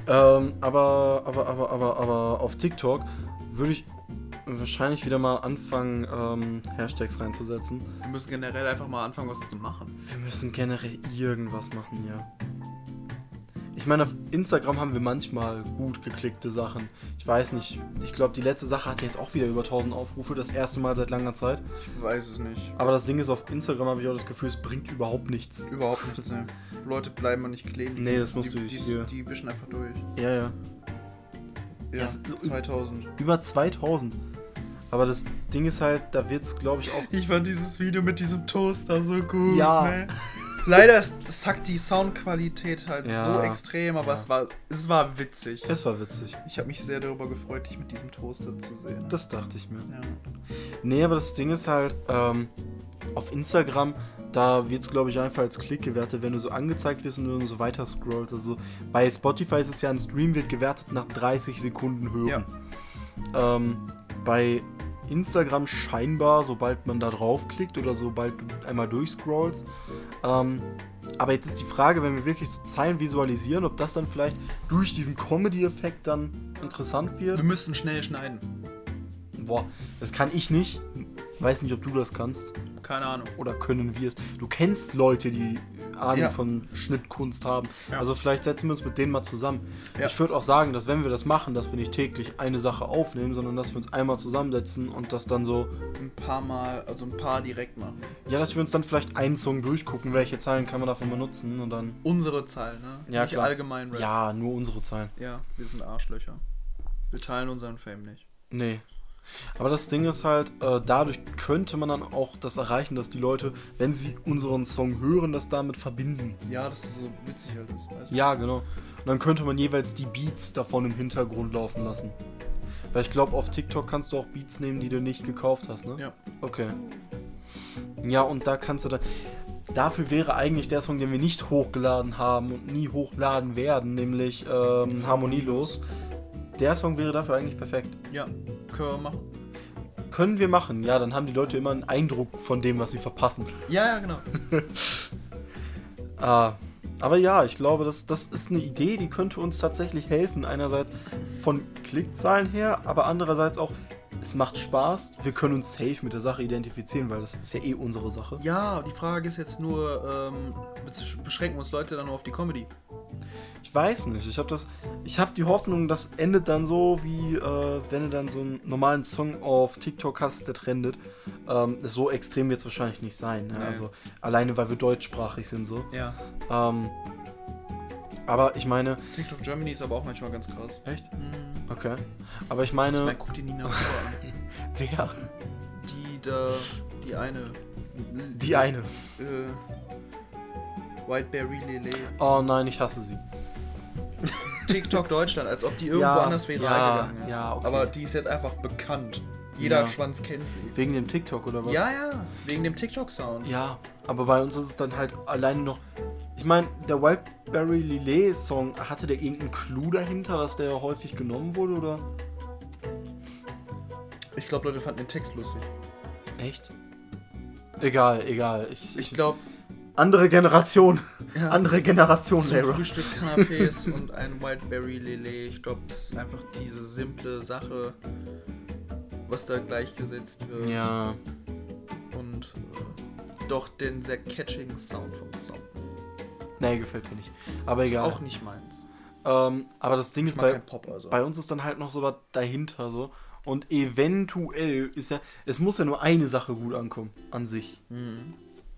S1: Ähm, aber, aber, aber, aber, aber auf TikTok würde ich wahrscheinlich wieder mal anfangen, ähm, Hashtags reinzusetzen.
S2: Wir müssen generell einfach mal anfangen, was zu machen.
S1: Wir müssen generell irgendwas machen, ja. Ich meine, auf Instagram haben wir manchmal gut geklickte Sachen. Ich weiß nicht, ich glaube, die letzte Sache hatte jetzt auch wieder über 1000 Aufrufe, das erste Mal seit langer Zeit.
S2: Ich weiß es nicht.
S1: Aber das Ding ist, auf Instagram habe ich auch das Gefühl, es bringt überhaupt nichts.
S2: Überhaupt nicht, ne. Leute bleiben mal nicht kleben.
S1: Nee, das musst
S2: die,
S1: du
S2: die,
S1: hier-
S2: die, wischen einfach durch.
S1: Ja, ja.
S2: Ja,
S1: Ja, es-
S2: 2000.
S1: Über 2000. Aber das Ding ist halt, da wird es, glaube ich, auch.
S2: Ich fand dieses Video mit diesem Toaster so gut.
S1: Ja.
S2: Ne? Leider ist, sackt die Soundqualität halt
S1: Ja.
S2: so extrem, aber
S1: Ja.
S2: es, war, es war witzig.
S1: Es war witzig.
S2: Ich habe mich sehr darüber gefreut, dich mit diesem Toaster zu sehen.
S1: Das dachte ich mir.
S2: ja.
S1: Nee, aber das Ding ist halt, ähm, auf Instagram, da wird es, glaube ich, einfach als Klick gewertet, wenn du so angezeigt wirst und du so weiter scrollst. Also bei Spotify ist es ja, ein Stream wird gewertet nach 30 Sekunden hören. Ähm, bei Instagram scheinbar, sobald man da draufklickt oder sobald du einmal durchscrollst. Ähm, aber jetzt ist die Frage, wenn wir wirklich so Zeilen visualisieren, ob das dann vielleicht durch diesen Comedy-Effekt dann interessant wird.
S2: Wir müssen schnell schneiden.
S1: Boah, das kann ich nicht. Weiß nicht, ob du das kannst.
S2: Keine Ahnung.
S1: Oder können wir es. Du kennst Leute, die Ahnung
S2: Ja.
S1: von Schnittkunst haben.
S2: Ja.
S1: Also vielleicht setzen wir uns mit denen mal zusammen.
S2: Ja.
S1: Ich würde auch sagen, dass wenn wir das machen, dass wir nicht täglich eine Sache aufnehmen, sondern dass wir uns einmal zusammensetzen und das dann so,
S2: Ein paar Mal, also ein paar direkt machen.
S1: ja, dass wir uns dann vielleicht einen Song durchgucken, welche Zeilen kann man davon benutzen und dann,
S2: Unsere Zahlen, ne?
S1: Ja,
S2: Nicht
S1: klar.
S2: allgemein Rap.
S1: ja, nur unsere Zeilen.
S2: Ja, wir sind Arschlöcher. Wir teilen unseren Fame nicht.
S1: Nee. Aber das Ding ist halt, äh, dadurch könnte man dann auch das erreichen, dass die Leute, wenn sie unseren Song hören, das damit verbinden.
S2: Ja, das ist so witzig halt ist, weißt du?
S1: Ja, genau. Und dann könnte man jeweils die Beats davon im Hintergrund laufen lassen. Weil ich glaube, auf TikTok kannst du auch Beats nehmen, die du nicht gekauft hast, ne?
S2: Ja.
S1: Okay. Ja, und da kannst du dann. Dafür wäre eigentlich der Song, den wir nicht hochgeladen haben und nie hochladen werden, nämlich ähm, Harmonielos. Der Song wäre dafür eigentlich perfekt.
S2: Ja, können wir machen.
S1: Können wir machen, ja, dann haben die Leute immer einen Eindruck von dem, was sie verpassen.
S2: Ja, ja, genau.
S1: Ah, aber ja, ich glaube, das, das ist eine Idee, die könnte uns tatsächlich helfen. Einerseits von Klickzahlen her, aber andererseits auch, es macht Spaß. Wir können uns safe mit der Sache identifizieren, weil das ist ja eh unsere Sache.
S2: Ja, die Frage ist jetzt nur, ähm, besch- beschränken uns Leute dann nur auf die Comedy?
S1: Ich weiß nicht, ich habe das, ich habe die Hoffnung, das endet dann so, wie äh, wenn du dann so einen normalen Song auf TikTok hast, der trendet. Ähm, so extrem wird es wahrscheinlich nicht sein. Ne?
S2: Nee.
S1: Also alleine, weil wir deutschsprachig sind so.
S2: Ja.
S1: Ähm, aber ich meine,
S2: TikTok Germany ist aber auch manchmal ganz krass.
S1: echt?
S2: Mhm.
S1: Okay. Aber ich meine,
S2: Ich meine, guck dir Nina an.
S1: wer?
S2: Die da, die eine.
S1: Die eine.
S2: Äh, Whiteberry Lele.
S1: Oh nein, ich hasse sie.
S2: TikTok Deutschland, als ob die irgendwo
S1: Ja,
S2: anders viral
S1: ja,
S2: gegangen ist.
S1: ja, okay.
S2: Aber die ist jetzt einfach bekannt. Jeder
S1: Ja.
S2: Schwanz kennt sie.
S1: Wegen dem TikTok oder was?
S2: Ja, ja, wegen dem TikTok-Sound.
S1: Ja, aber bei uns ist es dann halt alleine noch. Ich meine, der Wildberry Lillet Song, hatte der irgendeinen Clou dahinter, dass der häufig genommen wurde oder?
S2: Ich glaube, Leute fanden den Text lustig.
S1: Echt? Egal, egal. Ich,
S2: Ich glaube,
S1: Andere Generation.
S2: Ja,
S1: Andere Generation,
S2: Zum
S1: Lara.
S2: Frühstück Canapés und ein Whiteberry Lillet. Ich glaube, das ist einfach diese simple Sache, was da gleichgesetzt wird.
S1: Ja.
S2: Und äh, doch den sehr catchigen Sound vom Song.
S1: Nee, gefällt mir nicht. Aber
S2: Ist
S1: egal.
S2: auch nicht meins.
S1: Ähm, aber das Ding
S2: Ich
S1: ist, bei,
S2: Pop, also.
S1: bei uns ist dann halt noch so was dahinter so. Und eventuell ist ja, es muss ja nur eine Sache gut ankommen, an sich.
S2: Mhm.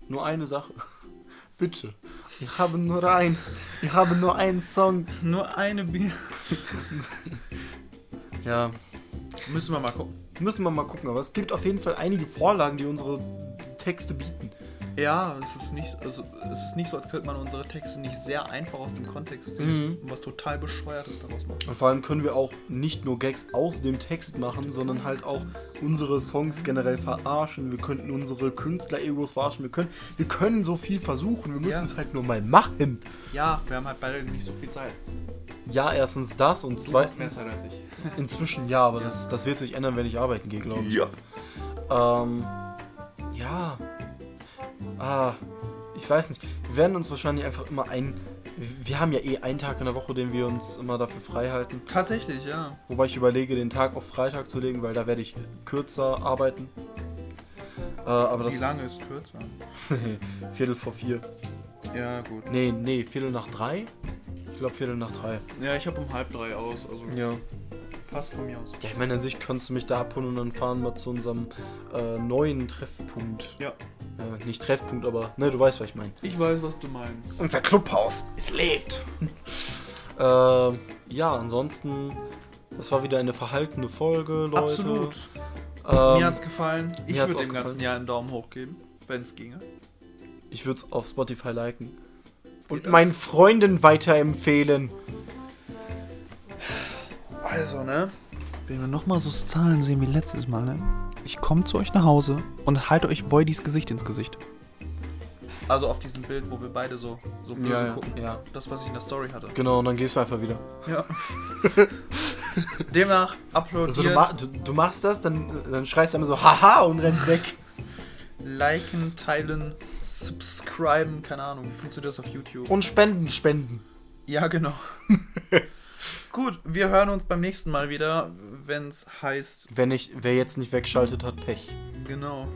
S1: Nur eine Sache. Bitte. Ich habe nur ein, ich habe nur einen Song.
S2: Nur eine Bier.
S1: Ja,
S2: Müssen wir mal gucken.
S1: Müssen wir mal gucken. Aber es gibt auf jeden Fall einige Vorlagen, die unsere Texte bieten.
S2: Ja, es ist nicht, also es ist nicht so, als könnte man unsere Texte nicht sehr einfach aus dem Kontext ziehen
S1: Mhm.
S2: und was total bescheuertes daraus machen.
S1: Und vor allem können wir auch nicht nur Gags aus dem Text machen, sondern halt auch unsere Songs generell verarschen. Wir könnten unsere Künstler-Egos verarschen. Wir können, wir können so viel versuchen. Wir müssen
S2: Ja.
S1: es halt nur mal machen.
S2: Ja, wir haben halt beide nicht so viel Zeit.
S1: Ja, erstens das und
S2: Du hast mehr
S1: zweitens
S2: Zeit als ich.
S1: inzwischen ja, aber Das, das wird sich ändern, wenn ich arbeiten gehe, glaube ich.
S2: Ja.
S1: Ähm, ja. Ah, ich weiß nicht. Wir werden uns wahrscheinlich einfach immer ein. Wir haben ja eh einen Tag in der Woche, den wir uns immer dafür frei halten.
S2: Tatsächlich, ja.
S1: Wobei ich überlege, den Tag auf Freitag zu legen, weil da werde ich kürzer arbeiten. Äh, aber
S2: Wie
S1: das
S2: lange ist kürzer?
S1: Viertel vor vier.
S2: Ja, gut.
S1: Nee, nee, Viertel nach drei? Ich glaube Viertel nach drei.
S2: Ja, ich habe um halb drei aus, also
S1: Ja.
S2: Passt von mir aus.
S1: Ja, ich meine, an sich kannst du mich da abholen und dann fahren wir zu unserem äh, neuen Treffpunkt.
S2: Ja.
S1: Äh, nicht Treffpunkt, aber ne, du weißt, was ich meine.
S2: Ich weiß, was du meinst.
S1: Unser Clubhaus, es lebt. ähm, ja, ansonsten, das war wieder eine verhaltene Folge, Leute.
S2: Absolut.
S1: Ähm,
S2: mir hat's gefallen. Ich würde dem ganzen. Jahr einen Daumen hoch geben, wenn es ginge.
S1: Ich würde es auf Spotify liken. Und
S2: das?
S1: meinen Freunden weiterempfehlen.
S2: Also, ne? Wenn wir nochmal so Zahlen sehen wie letztes Mal, ne? Ich komme zu euch nach Hause und halte euch Voidys Gesicht ins Gesicht. Also auf diesem Bild, wo wir beide so, so böse
S1: Ja, ja,
S2: gucken.
S1: ja.
S2: Das, was ich in der Story hatte.
S1: Genau, und dann gehst du einfach wieder.
S2: Ja. Demnach applaudiert,
S1: Also du, ma du, du machst das, dann, dann schreist du immer so, haha, und rennst weg.
S2: liken, teilen, subscriben, keine Ahnung, wie funktioniert das auf YouTube?
S1: Und spenden, spenden.
S2: Ja, genau. Gut, wir hören uns beim nächsten Mal wieder, wenn es heißt,
S1: Wenn ich, wer jetzt nicht wegschaltet, hat Pech.
S2: genau,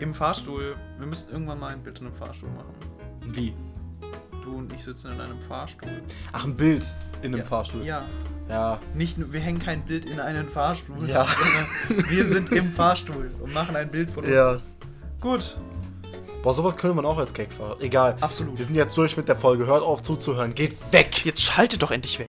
S2: im Fahrstuhl. Wir müssen irgendwann mal ein Bild in einem Fahrstuhl machen.
S1: Wie?
S2: Du und ich sitzen in einem Fahrstuhl.
S1: Ach, ein Bild in einem
S2: ja.
S1: Fahrstuhl.
S2: Ja,
S1: Ja.
S2: nicht nur, wir hängen kein Bild in einen Fahrstuhl.
S1: Ja.
S2: Wir sind im Fahrstuhl und machen ein Bild von uns.
S1: Ja.
S2: Gut,
S1: Boah, sowas könnte man auch als Gag fahren. Egal.
S2: absolut.
S1: Wir sind jetzt durch mit der Folge. Hört auf zuzuhören. Geht weg.
S2: Jetzt schaltet doch endlich weg.